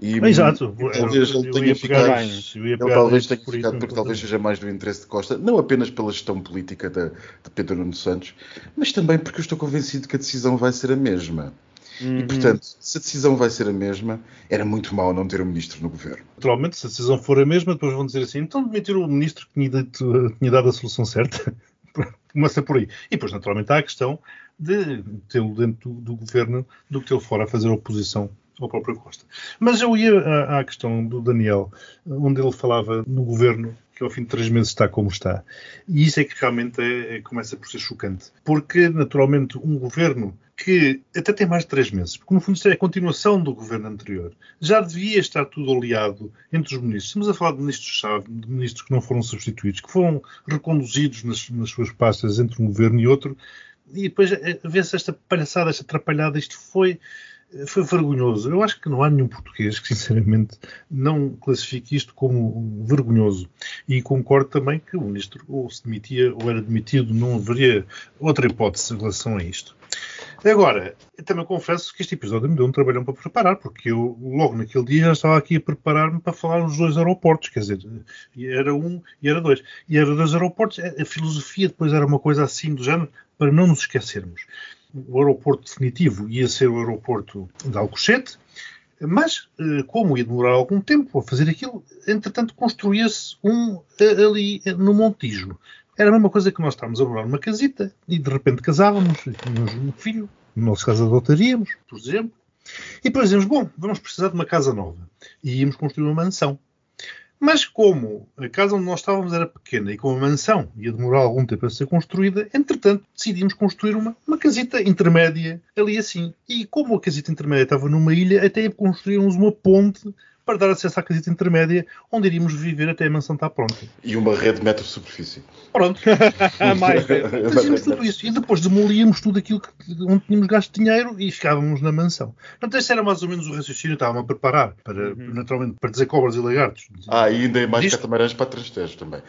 Speaker 2: E,
Speaker 3: Exato.
Speaker 2: e talvez
Speaker 3: Eu-
Speaker 2: ele
Speaker 3: eu
Speaker 2: tenha
Speaker 3: ia
Speaker 2: ficado. Ele talvez tenha
Speaker 3: por
Speaker 2: ficado porque talvez seja mais do interesse de Costa, não apenas pela gestão política de, de Pedro Nuno Santos, mas também porque eu estou convencido que a decisão vai ser a mesma.
Speaker 3: Uhum.
Speaker 2: E portanto, se a decisão vai ser a mesma, era muito mau não ter um ministro no governo.
Speaker 3: Naturalmente, se a decisão for a mesma, depois vão dizer assim: então demitir o ministro que tinha, dito- tinha dado a solução certa. Começa por aí. E depois, naturalmente, há a questão de tê-lo dentro do, do, governo do que tê-lo fora a fazer oposição ao próprio Costa. Mas eu ia à, à questão do Daniel, onde ele falava no governo que ao fim de três meses está como está. E isso é que realmente é, é, começa por ser chocante. Porque, naturalmente, um governo que até tem mais de três meses, porque no fundo isto é a continuação do governo anterior, já devia estar tudo aliado entre os ministros. Estamos a falar de ministros-chave, de ministros que não foram substituídos, que foram reconduzidos nas, nas suas pastas entre um governo e outro, e depois eh, vê-se esta palhaçada, esta atrapalhada, isto foi foi vergonhoso. Eu acho que não há nenhum português que, sinceramente, não classifique isto como vergonhoso. E concordo também que o ministro ou se demitia ou era demitido, não haveria outra hipótese em relação a isto. Agora, também confesso que este episódio me deu um trabalhão para preparar, porque eu, logo naquele dia, já estava aqui a preparar-me para falar dos dois aeroportos, quer dizer, era um e era dois. E era dois aeroportos, a filosofia depois era uma coisa assim do género, para não nos esquecermos o aeroporto definitivo ia ser o aeroporto de Alcochete, mas, eh, como ia demorar algum tempo a fazer aquilo, entretanto construía-se um eh, ali eh, no Montijo. Era a mesma coisa que nós estávamos a morar numa casita e de repente casávamos, tínhamos um filho, no nosso caso adotaríamos, por exemplo, e depois dizíamos, bom, vamos precisar de uma casa nova. E íamos construir uma mansão. Mas como a casa onde nós estávamos era pequena e como a mansão ia demorar algum tempo a ser construída, entretanto decidimos construir uma, uma casita intermédia ali assim. E como a casita intermédia estava numa ilha, até construímos uma ponte para dar acesso à casita intermédia, onde iríamos viver até a mansão estar pronta.
Speaker 2: E uma rede de metro de superfície.
Speaker 3: Pronto. Mais Fazíamos tudo isso. E depois demolíamos tudo aquilo que, onde tínhamos gasto dinheiro e ficávamos na mansão. Portanto, este era mais ou menos o raciocínio. Estava-me a preparar, para, uhum. naturalmente, para dizer cobras e lagartos.
Speaker 2: Ah, e ainda é mais catamarãs para Trastejo também.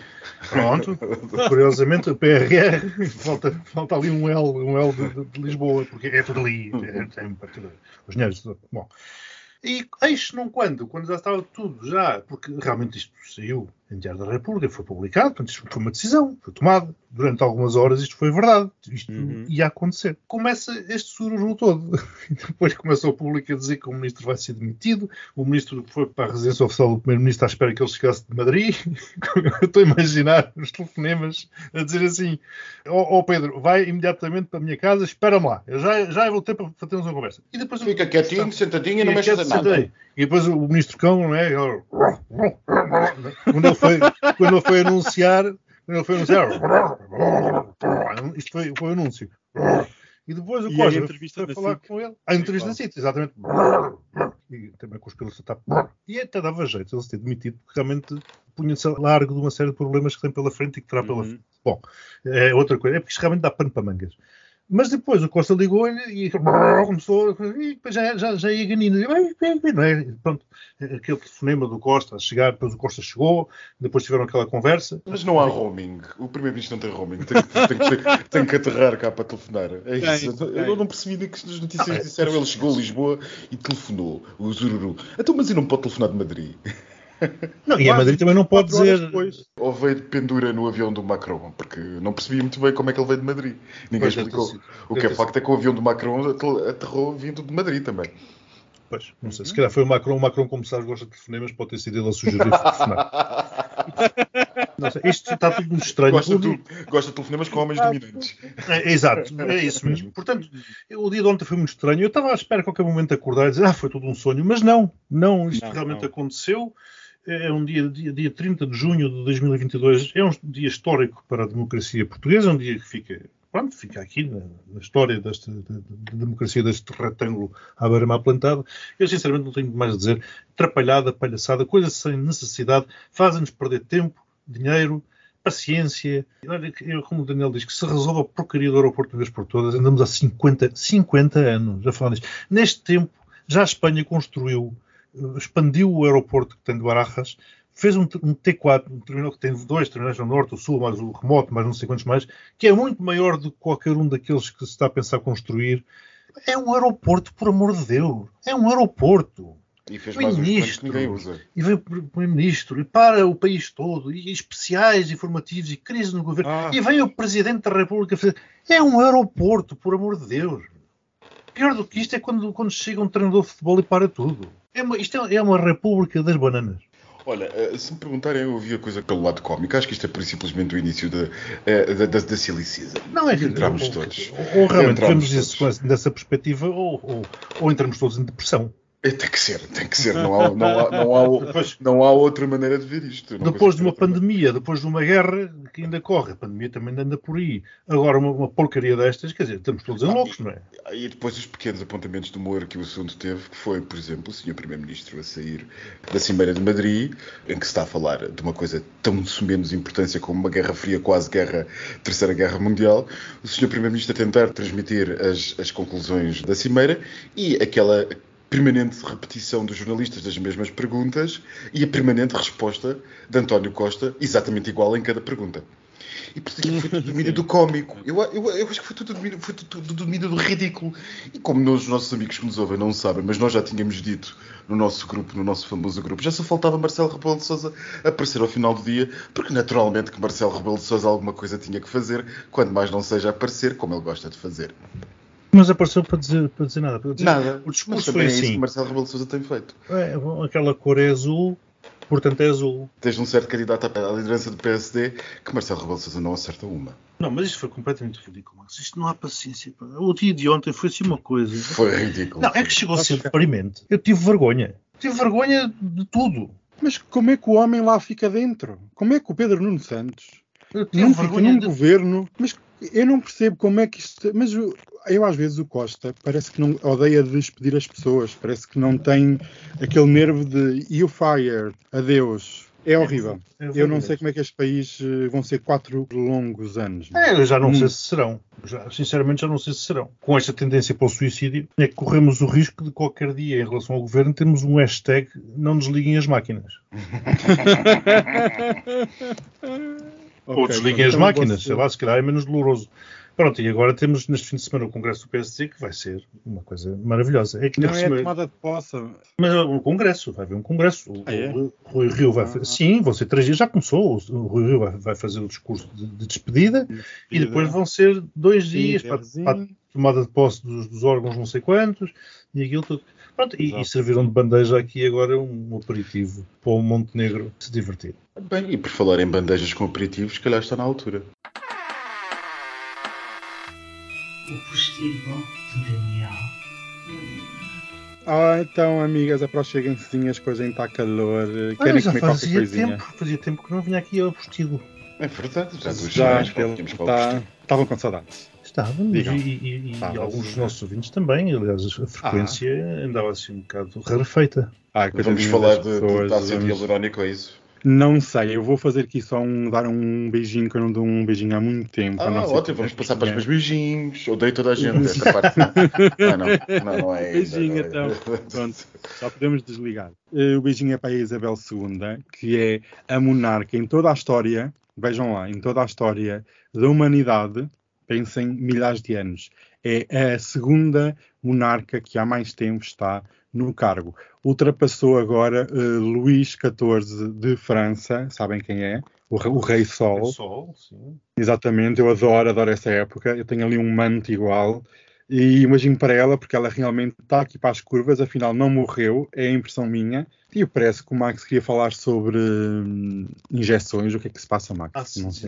Speaker 3: Pronto. Curiosamente, o PRR, falta, falta ali um L, um L de, de, de Lisboa, porque é tudo ali. É, é, é, os dinheiros. Bom. E eis não quando, quando já estava tudo já, porque realmente isto saiu em Diário da República, foi publicado, portanto isto foi uma decisão, foi tomada. Durante algumas horas isto foi verdade, isto uhum. ia acontecer. Começa este sururu todo. Depois começou o público a dizer que o ministro vai ser demitido, o ministro foi para a residência oficial do primeiro-ministro à espera que ele chegasse de Madrid. Eu estou a imaginar os telefonemas a dizer assim, ó oh, Pedro, vai imediatamente para a minha casa, espera-me lá, eu já, já voltei para termos uma conversa.
Speaker 2: E depois Fica quietinho, sentadinho e não mexas a nada.
Speaker 3: E depois o ministro Cão, não é? Quando ele foi, quando ele foi anunciar, quando ele foi anunciar, isto foi, foi o anúncio. E depois o e Costa foi falar com ele. A entrevista da CIT, exatamente. E também com os pelos da E até dava jeito ele se ter demitido, porque realmente punha-se largo de uma série de problemas que tem pela frente e que terá pela uhum. frente. Bom, é outra coisa. É porque isto realmente dá pano para mangas. Mas depois o Costa ligou-lhe e começou, e já, já, já ia ganhando. Não é? Pronto, aquele telefonema do Costa a chegar, depois o Costa chegou, depois tiveram aquela conversa.
Speaker 2: Mas não há roaming. O Primeiro-Ministro não tem roaming. Tem, tem, tem, tem, que aterrar cá para telefonar. É isso. É, Eu não percebi nem que as notícias disseram. Ele chegou a Lisboa e telefonou, o Zururu. Então, mas ele não pode telefonar de Madrid.
Speaker 3: Não, e a Madrid também não pode dizer.
Speaker 2: Ou veio de pendura no avião do Macron, porque não percebi muito bem como é que ele veio de Madrid. Ninguém pois explicou. O que é facto é que o avião do Macron aterrou vindo de Madrid também.
Speaker 3: Pois, não sei. Se calhar foi o Macron. O Macron, como sabes, gosta de telefonemas, pode ter sido ele a sugerir telefonar. Isto está tudo muito estranho.
Speaker 2: Gosta, de, gosta de telefonemas com homens dominantes.
Speaker 3: É, exato, é isso mesmo. Portanto, o dia de ontem foi muito estranho. Eu estava à espera a qualquer momento acordar e dizer, ah, foi tudo um sonho. Mas não, não, isto não, realmente não. aconteceu é um dia, dia, dia 30 de junho de 2022, é um dia histórico para a democracia portuguesa, um dia que fica, pronto, fica aqui na, na história desta da, da democracia, deste retângulo à beira-mar plantado. Eu, sinceramente, não tenho mais a dizer. Trapalhada, palhaçada, coisa sem necessidade, fazem-nos perder tempo, dinheiro, paciência. Eu, como o Daniel diz, que se resolva a porcaria do aeroporto de vez por todas, andamos há 50, 50 anos a falar disto. Neste tempo, já a Espanha construiu expandiu o aeroporto que tem de Barajas, fez um, um T4, um terminal que tem dois terminais no norte, o sul, mais o remoto, mais não sei quantos mais, que é muito maior do que qualquer um daqueles que se está a pensar construir. É um aeroporto, por amor de Deus. É um aeroporto.
Speaker 2: E fez mais ministro, que ninguém usa.
Speaker 3: E veio o primeiro-ministro, e para o país todo, e especiais informativos, e crise no governo, ah. e vem o presidente da República fazer. É um aeroporto, por amor de Deus. Pior do que isto é quando, quando chega um treinador de futebol e para tudo. É uma, isto é, é uma república das bananas.
Speaker 2: Olha, eh, se me perguntarem, eu ouvi a coisa pelo lado cómico. Acho que isto é simplesmente o início da, eh, da, da, da Silly Season.
Speaker 3: Não é que
Speaker 2: Entramos
Speaker 3: ou,
Speaker 2: todos.
Speaker 3: Ou, ou realmente
Speaker 2: Entramos
Speaker 3: vemos
Speaker 2: todos.
Speaker 3: dessa perspectiva, ou, ou, ou entramos todos em depressão.
Speaker 2: É, Tem que ser, tem que ser. Não há, não há, não há,
Speaker 3: Depois-
Speaker 2: não há outra maneira de ver isto.
Speaker 3: Depois de uma
Speaker 2: outra
Speaker 3: pandemia, depois de uma guerra que ainda corre, a pandemia também anda por aí. Agora, uma, uma porcaria destas, quer dizer, estamos todos em loucos, não é?
Speaker 2: E depois os pequenos apontamentos de humor que o assunto teve, que foi, por exemplo, o Sr. Primeiro-Ministro a sair da Cimeira de Madrid, em que se está a falar de uma coisa tão menos importância como uma guerra fria, quase guerra, terceira guerra mundial, o Sr. Primeiro-Ministro a tentar transmitir as, as conclusões da Cimeira e aquela permanente repetição dos jornalistas das mesmas perguntas e a permanente resposta de António Costa exatamente igual em cada pergunta. E por isso foi tudo domínio do cómico. Eu, eu, eu acho que foi tudo domínio, foi tudo, tudo domínio do ridículo. E como nós, os nossos amigos que nos ouvem não sabem, mas nós já tínhamos dito no nosso grupo, no nosso famoso grupo, já só faltava Marcelo Rebelo de Sousa aparecer ao final do dia, porque naturalmente que Marcelo Rebelo de Sousa alguma coisa tinha que fazer, quando mais não seja aparecer, como ele gosta de fazer.
Speaker 3: Mas apareceu para dizer, para dizer nada. Para dizer,
Speaker 2: Nada.
Speaker 3: O discurso
Speaker 2: também
Speaker 3: foi
Speaker 2: é isso que
Speaker 3: assim.
Speaker 2: Marcelo Rebelo de Sousa tem feito.
Speaker 3: É, bom, aquela cor é azul, portanto é azul.
Speaker 2: Desde um certo candidato à liderança do PSD, que Marcelo Rebelo de Sousa não acerta uma.
Speaker 3: Não, mas isto foi completamente ridículo. Max. Isto não há paciência. O dia de ontem foi assim uma coisa.
Speaker 2: Foi ridículo.
Speaker 3: Não, é que chegou a ser deprimente. Eu tive vergonha. Tive vergonha de tudo.
Speaker 4: Mas como é que o homem lá fica dentro? Como é que o Pedro Nuno Santos
Speaker 3: Eu tive
Speaker 4: não fica
Speaker 3: vergonha
Speaker 4: num
Speaker 3: de...
Speaker 4: governo? Mas eu não percebo como é que isto. Mas eu, às vezes, o Costa parece que não odeia despedir as pessoas. Parece que não tem aquele nervo de you fire, adeus. É horrível.
Speaker 3: É
Speaker 4: Eu não sei como é que este país eh, vão ser quatro longos anos.
Speaker 3: É, eu já não
Speaker 4: Hum.
Speaker 3: sei se serão. Já, sinceramente, já não sei se serão. Com esta tendência para o suicídio, é que corremos o risco de qualquer dia, em relação ao governo, termos um hashtag não desliguem as máquinas. Ou
Speaker 4: Ok,
Speaker 3: desliguem as máquinas, sei lá, se calhar é menos doloroso. Pronto, e agora temos neste fim de semana o Congresso do PSD, que vai ser uma coisa maravilhosa. É que
Speaker 4: Não é a tomada de posse.
Speaker 3: Mas é um congresso, vai haver um congresso. O,
Speaker 4: Ah, é?
Speaker 3: o Rui Rio vai fazer.
Speaker 4: Ah.
Speaker 3: Sim, vão ser três dias, já começou. O Rui Rio vai, vai fazer o discurso de, de despedida e depois vão ser dois dias para, para tomada de posse dos, dos órgãos, não sei quantos, e aquilo tudo. Pronto, e, e serviram de bandeja aqui agora um aperitivo para o Montenegro se divertir.
Speaker 2: Bem, e por falar em bandejas com aperitivos, se calhar está na altura.
Speaker 1: O postigo de Daniel.
Speaker 4: Ah, então, amigas, aproxeguem-se, as coisas está calor. Querem
Speaker 3: já
Speaker 4: comer qualquer
Speaker 3: fazia
Speaker 4: coisinha?
Speaker 3: tempo, fazia tempo que não vinha aqui ao postigo.
Speaker 2: É verdade, já duas
Speaker 4: Já,
Speaker 2: semanas
Speaker 4: tá- estavam com saudades.
Speaker 3: Estávamos,
Speaker 4: Digam.
Speaker 3: e, e- e alguns dos nossos ouvintes também. Aliás, a frequência andava assim um bocado rarefeita.
Speaker 4: Ah,
Speaker 2: Vamos falar de, de,
Speaker 4: pessoas,
Speaker 2: de ácido hialurónico, é isso?
Speaker 4: Não sei, eu vou fazer aqui só um, dar um beijinho que eu não dou um beijinho há muito tempo.
Speaker 2: Ah, ótimo, vamos passar para os meus beijinhos. Odeio toda a gente, esta parte não. Ah, não, não, não é ainda,
Speaker 4: Beijinho,
Speaker 2: não é.
Speaker 4: então. Pronto, já podemos desligar. Eh, o beijinho é para a Isabel II, que é a monarca em toda a história, vejam lá, em toda a história da humanidade, pensem milhares de anos, é a segunda monarca que há mais tempo está no cargo. Ultrapassou agora eh, Luís XIV de França, sabem quem é? O, o Rei Sol.
Speaker 3: Sol, sim.
Speaker 4: Exatamente, eu adoro, adoro essa época. Eu tenho ali um manto igual. E imagino para ela, porque ela realmente está aqui para as curvas, afinal não morreu, é a impressão minha. E parece que o Max queria falar sobre hum, injeções. O que é que se passa, Max?
Speaker 3: Ácidos.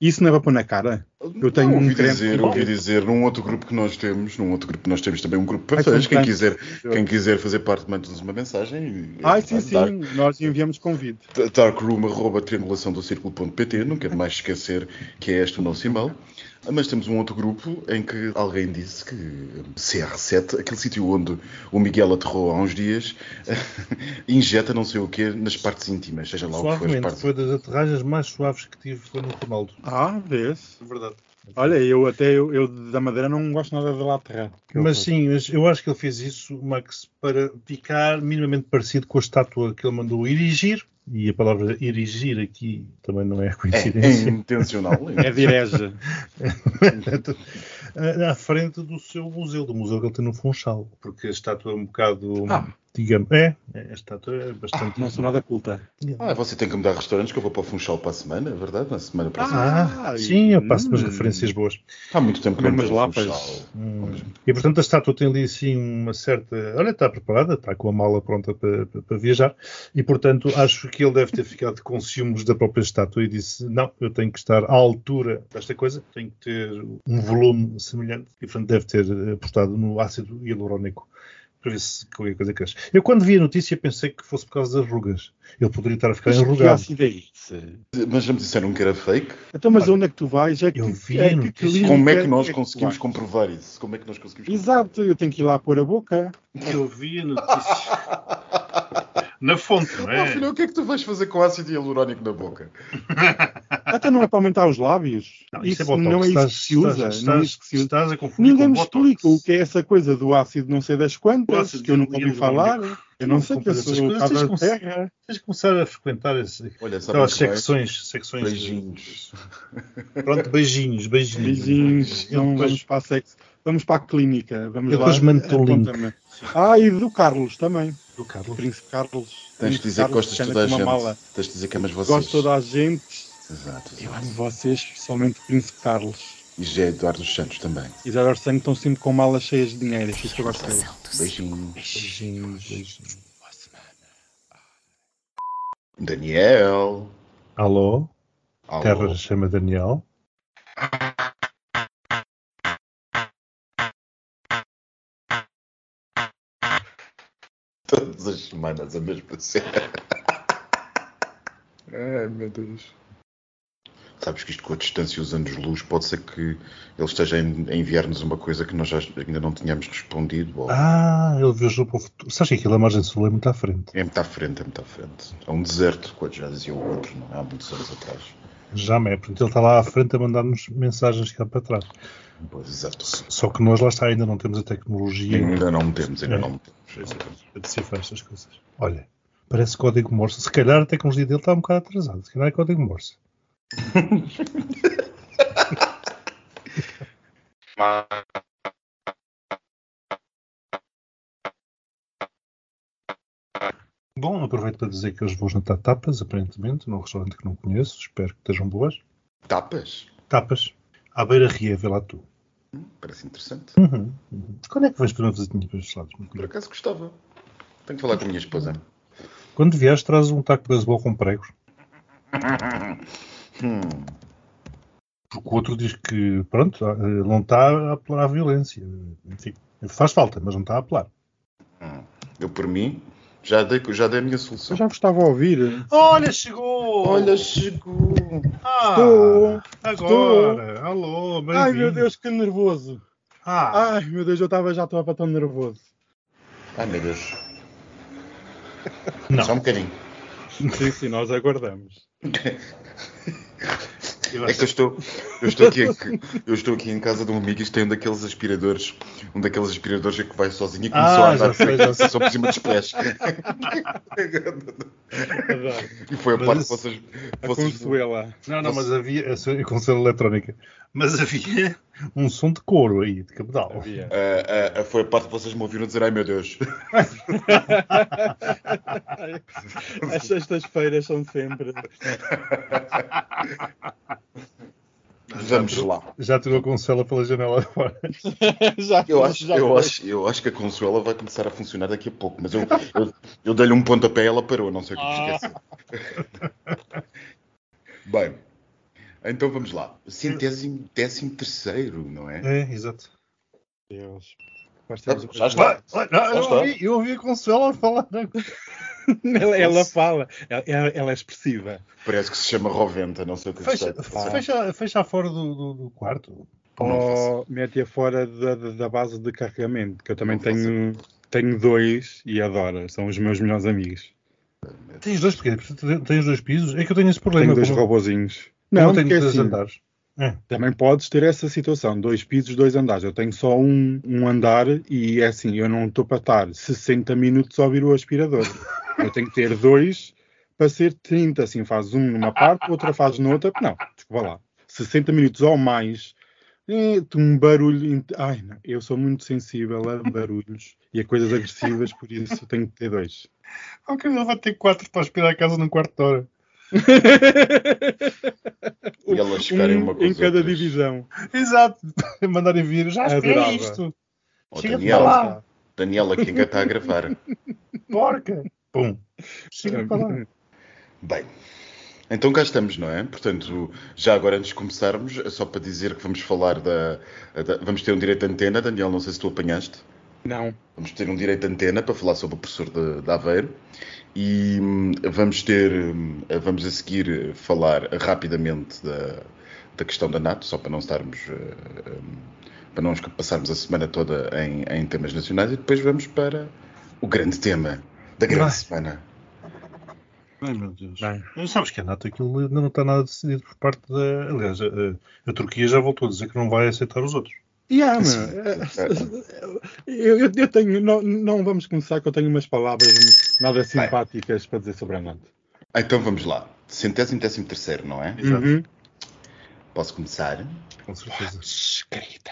Speaker 4: Isso não é para pôr na cara? Eu tenho
Speaker 2: Não,
Speaker 4: um
Speaker 2: ouvi
Speaker 4: creme
Speaker 2: dizer, ouvi dizer, num outro grupo que nós temos, num outro grupo que nós temos também um grupo para
Speaker 4: Ai,
Speaker 2: fãs,
Speaker 4: são
Speaker 2: quem quiser, quem quiser fazer parte, manda-nos uma mensagem.
Speaker 4: Ai, sim, sim,
Speaker 2: Dark,
Speaker 4: nós enviamos convite.
Speaker 2: darkroom, arroba, triangulação do círculo.pt, não quero mais esquecer que é este o nosso e-mail. Mas temos um outro grupo em que alguém disse que CR7, aquele sítio onde o Miguel aterrou há uns dias, injeta não sei o quê nas partes íntimas, seja lá o que for. partes-
Speaker 3: foi das aterragens mais suaves que tive foi no Ronaldo.
Speaker 4: Ah, vês?
Speaker 3: É verdade.
Speaker 4: Olha, eu até eu, eu da Madeira não gosto nada de lá aterrar.
Speaker 3: Mas
Speaker 4: eu-
Speaker 3: sim, mas eu acho que ele fez isso, Max, para ficar minimamente parecido com a estátua que ele mandou erigir. E a palavra erigir aqui também não é
Speaker 2: É, é
Speaker 3: coincidência.
Speaker 2: intencional.
Speaker 4: É direge.
Speaker 3: à frente do seu museu, do museu que ele tem no Funchal. Porque a estátua é um bocado.
Speaker 4: Ah.
Speaker 3: Digamos. É, é, a estátua é bastante.
Speaker 4: Não sou nada culta.
Speaker 2: Ah, você tem que me dar restaurantes que eu vou para o Funchal para a semana, é verdade? Na semana próxima.
Speaker 3: Ah,
Speaker 4: Ah,
Speaker 3: sim, eu passo umas
Speaker 4: hum.
Speaker 3: referências boas.
Speaker 2: Há muito tempo que não
Speaker 4: umas lapas.
Speaker 2: Funchal.
Speaker 3: Hum. E portanto a estátua tem ali assim uma certa. Olha, está preparada, está com a mala pronta para, para- para viajar, e portanto acho que ele deve ter ficado com ciúmes da própria estátua e disse: Não, eu tenho que estar à altura desta coisa, tenho que ter um volume semelhante, e portanto deve ter eh, apostado no ácido hialurónico para ver se qualquer coisa cresce. Eu quando vi a notícia pensei que fosse por causa das rugas. Ele poderia estar a ficar
Speaker 4: Mas que
Speaker 3: enrugado.
Speaker 4: ácido é isso?
Speaker 2: Mas já me disseram que era fake.
Speaker 4: Então, mas onde é que tu vais? É que,
Speaker 3: Eu vi
Speaker 4: é
Speaker 3: a
Speaker 4: que
Speaker 2: Como é que nós
Speaker 4: tu
Speaker 2: conseguimos comprovar isso? Como é que nós conseguimos
Speaker 4: Exato, eu tenho que ir lá pôr a boca.
Speaker 3: Eu vi a notícia. Na fonte, não é?
Speaker 2: filho, o que é que tu vais fazer com ácido hialurónico na boca?
Speaker 4: Até não é para aumentar os lábios.
Speaker 3: Não,
Speaker 4: isso
Speaker 3: isso é botox.
Speaker 4: não é isso que se usa.
Speaker 3: estás-
Speaker 4: não é
Speaker 3: estás-
Speaker 4: isso que se usa.
Speaker 3: Estás a confundir
Speaker 4: Ninguém me explica o que é essa coisa do ácido não sei das quantas,
Speaker 3: O ácido
Speaker 4: que eu nunca ouvi falar. Eu não sei que eu
Speaker 3: Essas
Speaker 4: sou
Speaker 3: coisas tens como-
Speaker 4: terra.
Speaker 3: Tens de começar a frequentar esse,
Speaker 2: Olha,
Speaker 3: aquelas
Speaker 2: o que vai?
Speaker 3: secções, secções.
Speaker 2: Beijinhos.
Speaker 3: Pronto, beijinhos, beijinhos.
Speaker 4: Beijinhos, não
Speaker 3: depois-
Speaker 4: vamos para a sexo. Vamos para a clínica. Vamos
Speaker 3: Eu
Speaker 4: lá.
Speaker 3: depois mando-te um link.
Speaker 4: Ah, e do Carlos também.
Speaker 3: Do Carlos.
Speaker 4: Príncipe Carlos.
Speaker 2: Tens de dizer que gostas de toda a gente.
Speaker 4: mala.
Speaker 2: Tens de dizer que amas vocês.
Speaker 4: Gosto de toda a gente.
Speaker 2: Exato,
Speaker 4: Eu
Speaker 2: exato.
Speaker 4: amo vocês, especialmente o Príncipe Carlos.
Speaker 2: E já é Eduardo dos Santos também.
Speaker 4: E Zé Sangue estão sempre com malas cheias de dinheiro. É isso que eu gosto deles.
Speaker 2: Beijinhos.
Speaker 3: Beijinhos, beijinhos.
Speaker 2: Daniel.
Speaker 3: Alô?
Speaker 2: Alô.
Speaker 3: Terra chama Daniel.
Speaker 2: Todas as semanas a mesma cena. Ai, meu Deus. Sabes que isto com a distância e os anos-luz pode ser que ele esteja a en- a enviar-nos uma coisa que nós já ainda não tínhamos respondido. Ou...
Speaker 3: Ah, ele viajou para o futuro. Sabes que aquilo a margem sul é muito à frente.
Speaker 2: É muito à frente, é muito à frente. É um deserto, quando já dizia o outro, não é? Há muitos anos atrás.
Speaker 3: Já é. Portanto, ele está lá à frente a mandar-nos mensagens cá para trás.
Speaker 2: Pois, exato.
Speaker 3: Só que nós lá está, ainda não temos a tecnologia
Speaker 2: Ainda não temos, ainda
Speaker 3: É.
Speaker 2: não temos.
Speaker 3: a decifrar estas coisas. Olha, parece código Morse. Se calhar a tecnologia dele está um bocado atrasada. Se calhar é código Morse. Bom, aproveito para dizer que hoje vou jantar tapas, aparentemente, num restaurante que não conheço. Espero que estejam boas.
Speaker 2: Tapas?
Speaker 3: Tapas. À beira ria, vê lá tu.
Speaker 2: Parece interessante.
Speaker 3: Uhum, uhum. Quando é que vais para uma visitinha para estes lados?
Speaker 2: Por acaso gostava. Tenho que falar com a minha esposa.
Speaker 3: Quando vieres, traz um taco de beisebol com pregos.
Speaker 2: Hum.
Speaker 3: Porque o outro diz que, pronto, eh, não está a apelar à violência. Enfim, faz falta, mas não está a apelar.
Speaker 2: Eu, por mim, já dei, já dei a minha solução.
Speaker 4: Eu já vos estava a ouvir.
Speaker 3: Olha, chegou!
Speaker 2: Olha, chegou.
Speaker 3: Ah,
Speaker 4: Estou!
Speaker 3: agora! Alô, bem-vindo!
Speaker 4: Ai meu Deus, que nervoso.
Speaker 3: Ah,
Speaker 4: Ai meu Deus, eu estava já estava tão nervoso.
Speaker 2: Ai, meu Deus.
Speaker 3: não.
Speaker 2: Só um bocadinho.
Speaker 4: Sim, sim, nós aguardamos.
Speaker 3: Eu
Speaker 2: É que eu estou, eu estou aqui, eu estou aqui em casa de um amigo e isto tem um daqueles aspiradores, um daqueles aspiradores que vai sozinho e
Speaker 3: Ah,
Speaker 2: começou a andar
Speaker 3: sei, sei.
Speaker 2: só por cima dos pés. E foi a
Speaker 3: Mas
Speaker 2: parte que vocês,
Speaker 4: A
Speaker 2: vocês
Speaker 4: Consuela.
Speaker 3: Não, não, mas havia, é conselho eletrónica, mas havia um som de couro aí, de cabedal.
Speaker 4: Havia.
Speaker 2: Ah, ah, foi a parte que vocês me ouviram dizer, ai meu Deus.
Speaker 4: As sextas-feiras são sempre.
Speaker 2: Vamos lá.
Speaker 3: Já tirou a Consuela pela janela fora.
Speaker 4: já,
Speaker 2: Eu acho,
Speaker 4: já
Speaker 2: eu, acho, eu acho que a Consuela vai começar a funcionar daqui a pouco, mas eu, eu, eu dei-lhe um pontapé e ela parou, não sei o que
Speaker 4: Ah.
Speaker 2: esqueci. Bem, então vamos lá. Centésimo, décimo terceiro, não é?
Speaker 3: É, exato.
Speaker 4: Deus. Parecemos-
Speaker 2: Já está.
Speaker 3: Não, eu,
Speaker 2: está.
Speaker 3: ouvi, eu ouvi a Consuela falar.
Speaker 4: ela, ela fala, ela, ela- ela é expressiva.
Speaker 2: Parece que se chama Roventa, não sei o que
Speaker 3: Fecha,
Speaker 2: está
Speaker 3: fecha, fecha fora do, do, do quarto.
Speaker 4: Ou mete-a fora da, da- base de carregamento, que eu também
Speaker 2: Não faço.
Speaker 4: tenho, tenho dois e adoro. São os meus melhores amigos.
Speaker 3: Tens dois pequenos, tens dois pisos. É que eu tenho esse problema.
Speaker 4: Tenho dois
Speaker 3: como-
Speaker 4: robozinhos. Não,
Speaker 3: eu tenho três
Speaker 4: assim,
Speaker 3: andares. É.
Speaker 4: Também podes ter essa situação, dois pisos, dois andares. Eu tenho só um, um andar e é assim, eu não estou para estar 60 minutos a ouvir o aspirador. Eu tenho que ter dois para ser 30. Assim, faz um numa parte, outra faz noutra. Não, desculpa lá. 60 minutos ou mais É, um barulho. Ai, não, eu sou muito sensível a barulhos e a coisas agressivas, por isso tenho que ter dois.
Speaker 3: Ok, ele vai ter quatro para aspirar a casa num quarto de hora.
Speaker 2: E elas ficarem uma
Speaker 4: Um
Speaker 2: com
Speaker 4: em
Speaker 2: as
Speaker 4: cada
Speaker 2: outras.
Speaker 4: divisão.
Speaker 3: Exato. Mandarem vir. Já
Speaker 4: Adorava.
Speaker 3: isto.
Speaker 2: Ó,
Speaker 3: Chega
Speaker 2: Daniel,
Speaker 3: para lá.
Speaker 2: Daniela, que ainda está a gravar.
Speaker 3: Porca. Pum. Chega para lá.
Speaker 2: Bem, então cá estamos, não é? Portanto, já agora antes de começarmos, é só para dizer que vamos falar da, da- Vamos ter um direito de antena, Daniel, não sei se tu apanhaste.
Speaker 4: Não.
Speaker 2: Vamos ter um direito de antena para falar sobre o professor de, de Aveiro e hum, vamos ter, hum, vamos a seguir falar rapidamente da, da questão da NATO, só para não estarmos, eh, hum, para não passarmos a semana toda em, em temas nacionais e depois vamos para o grande tema da grande
Speaker 3: Vai.
Speaker 2: semana.
Speaker 3: Ai meu Deus.
Speaker 4: Bem.
Speaker 3: Sabes que a NATO aquilo ainda não está nada decidido por parte da. Aliás, a, a- a Turquia já voltou a dizer que não vai aceitar os outros.
Speaker 4: Yeah, meu, é, eu, eu- eu tenho. Não, não vamos começar, que eu tenho umas palavras nada simpáticas para dizer sobre a NATO.
Speaker 2: Então vamos lá. Centésimo, décimo terceiro, não é?
Speaker 3: Exato.
Speaker 4: Uhum.
Speaker 2: Posso começar?
Speaker 3: Com certeza.
Speaker 4: Escrita.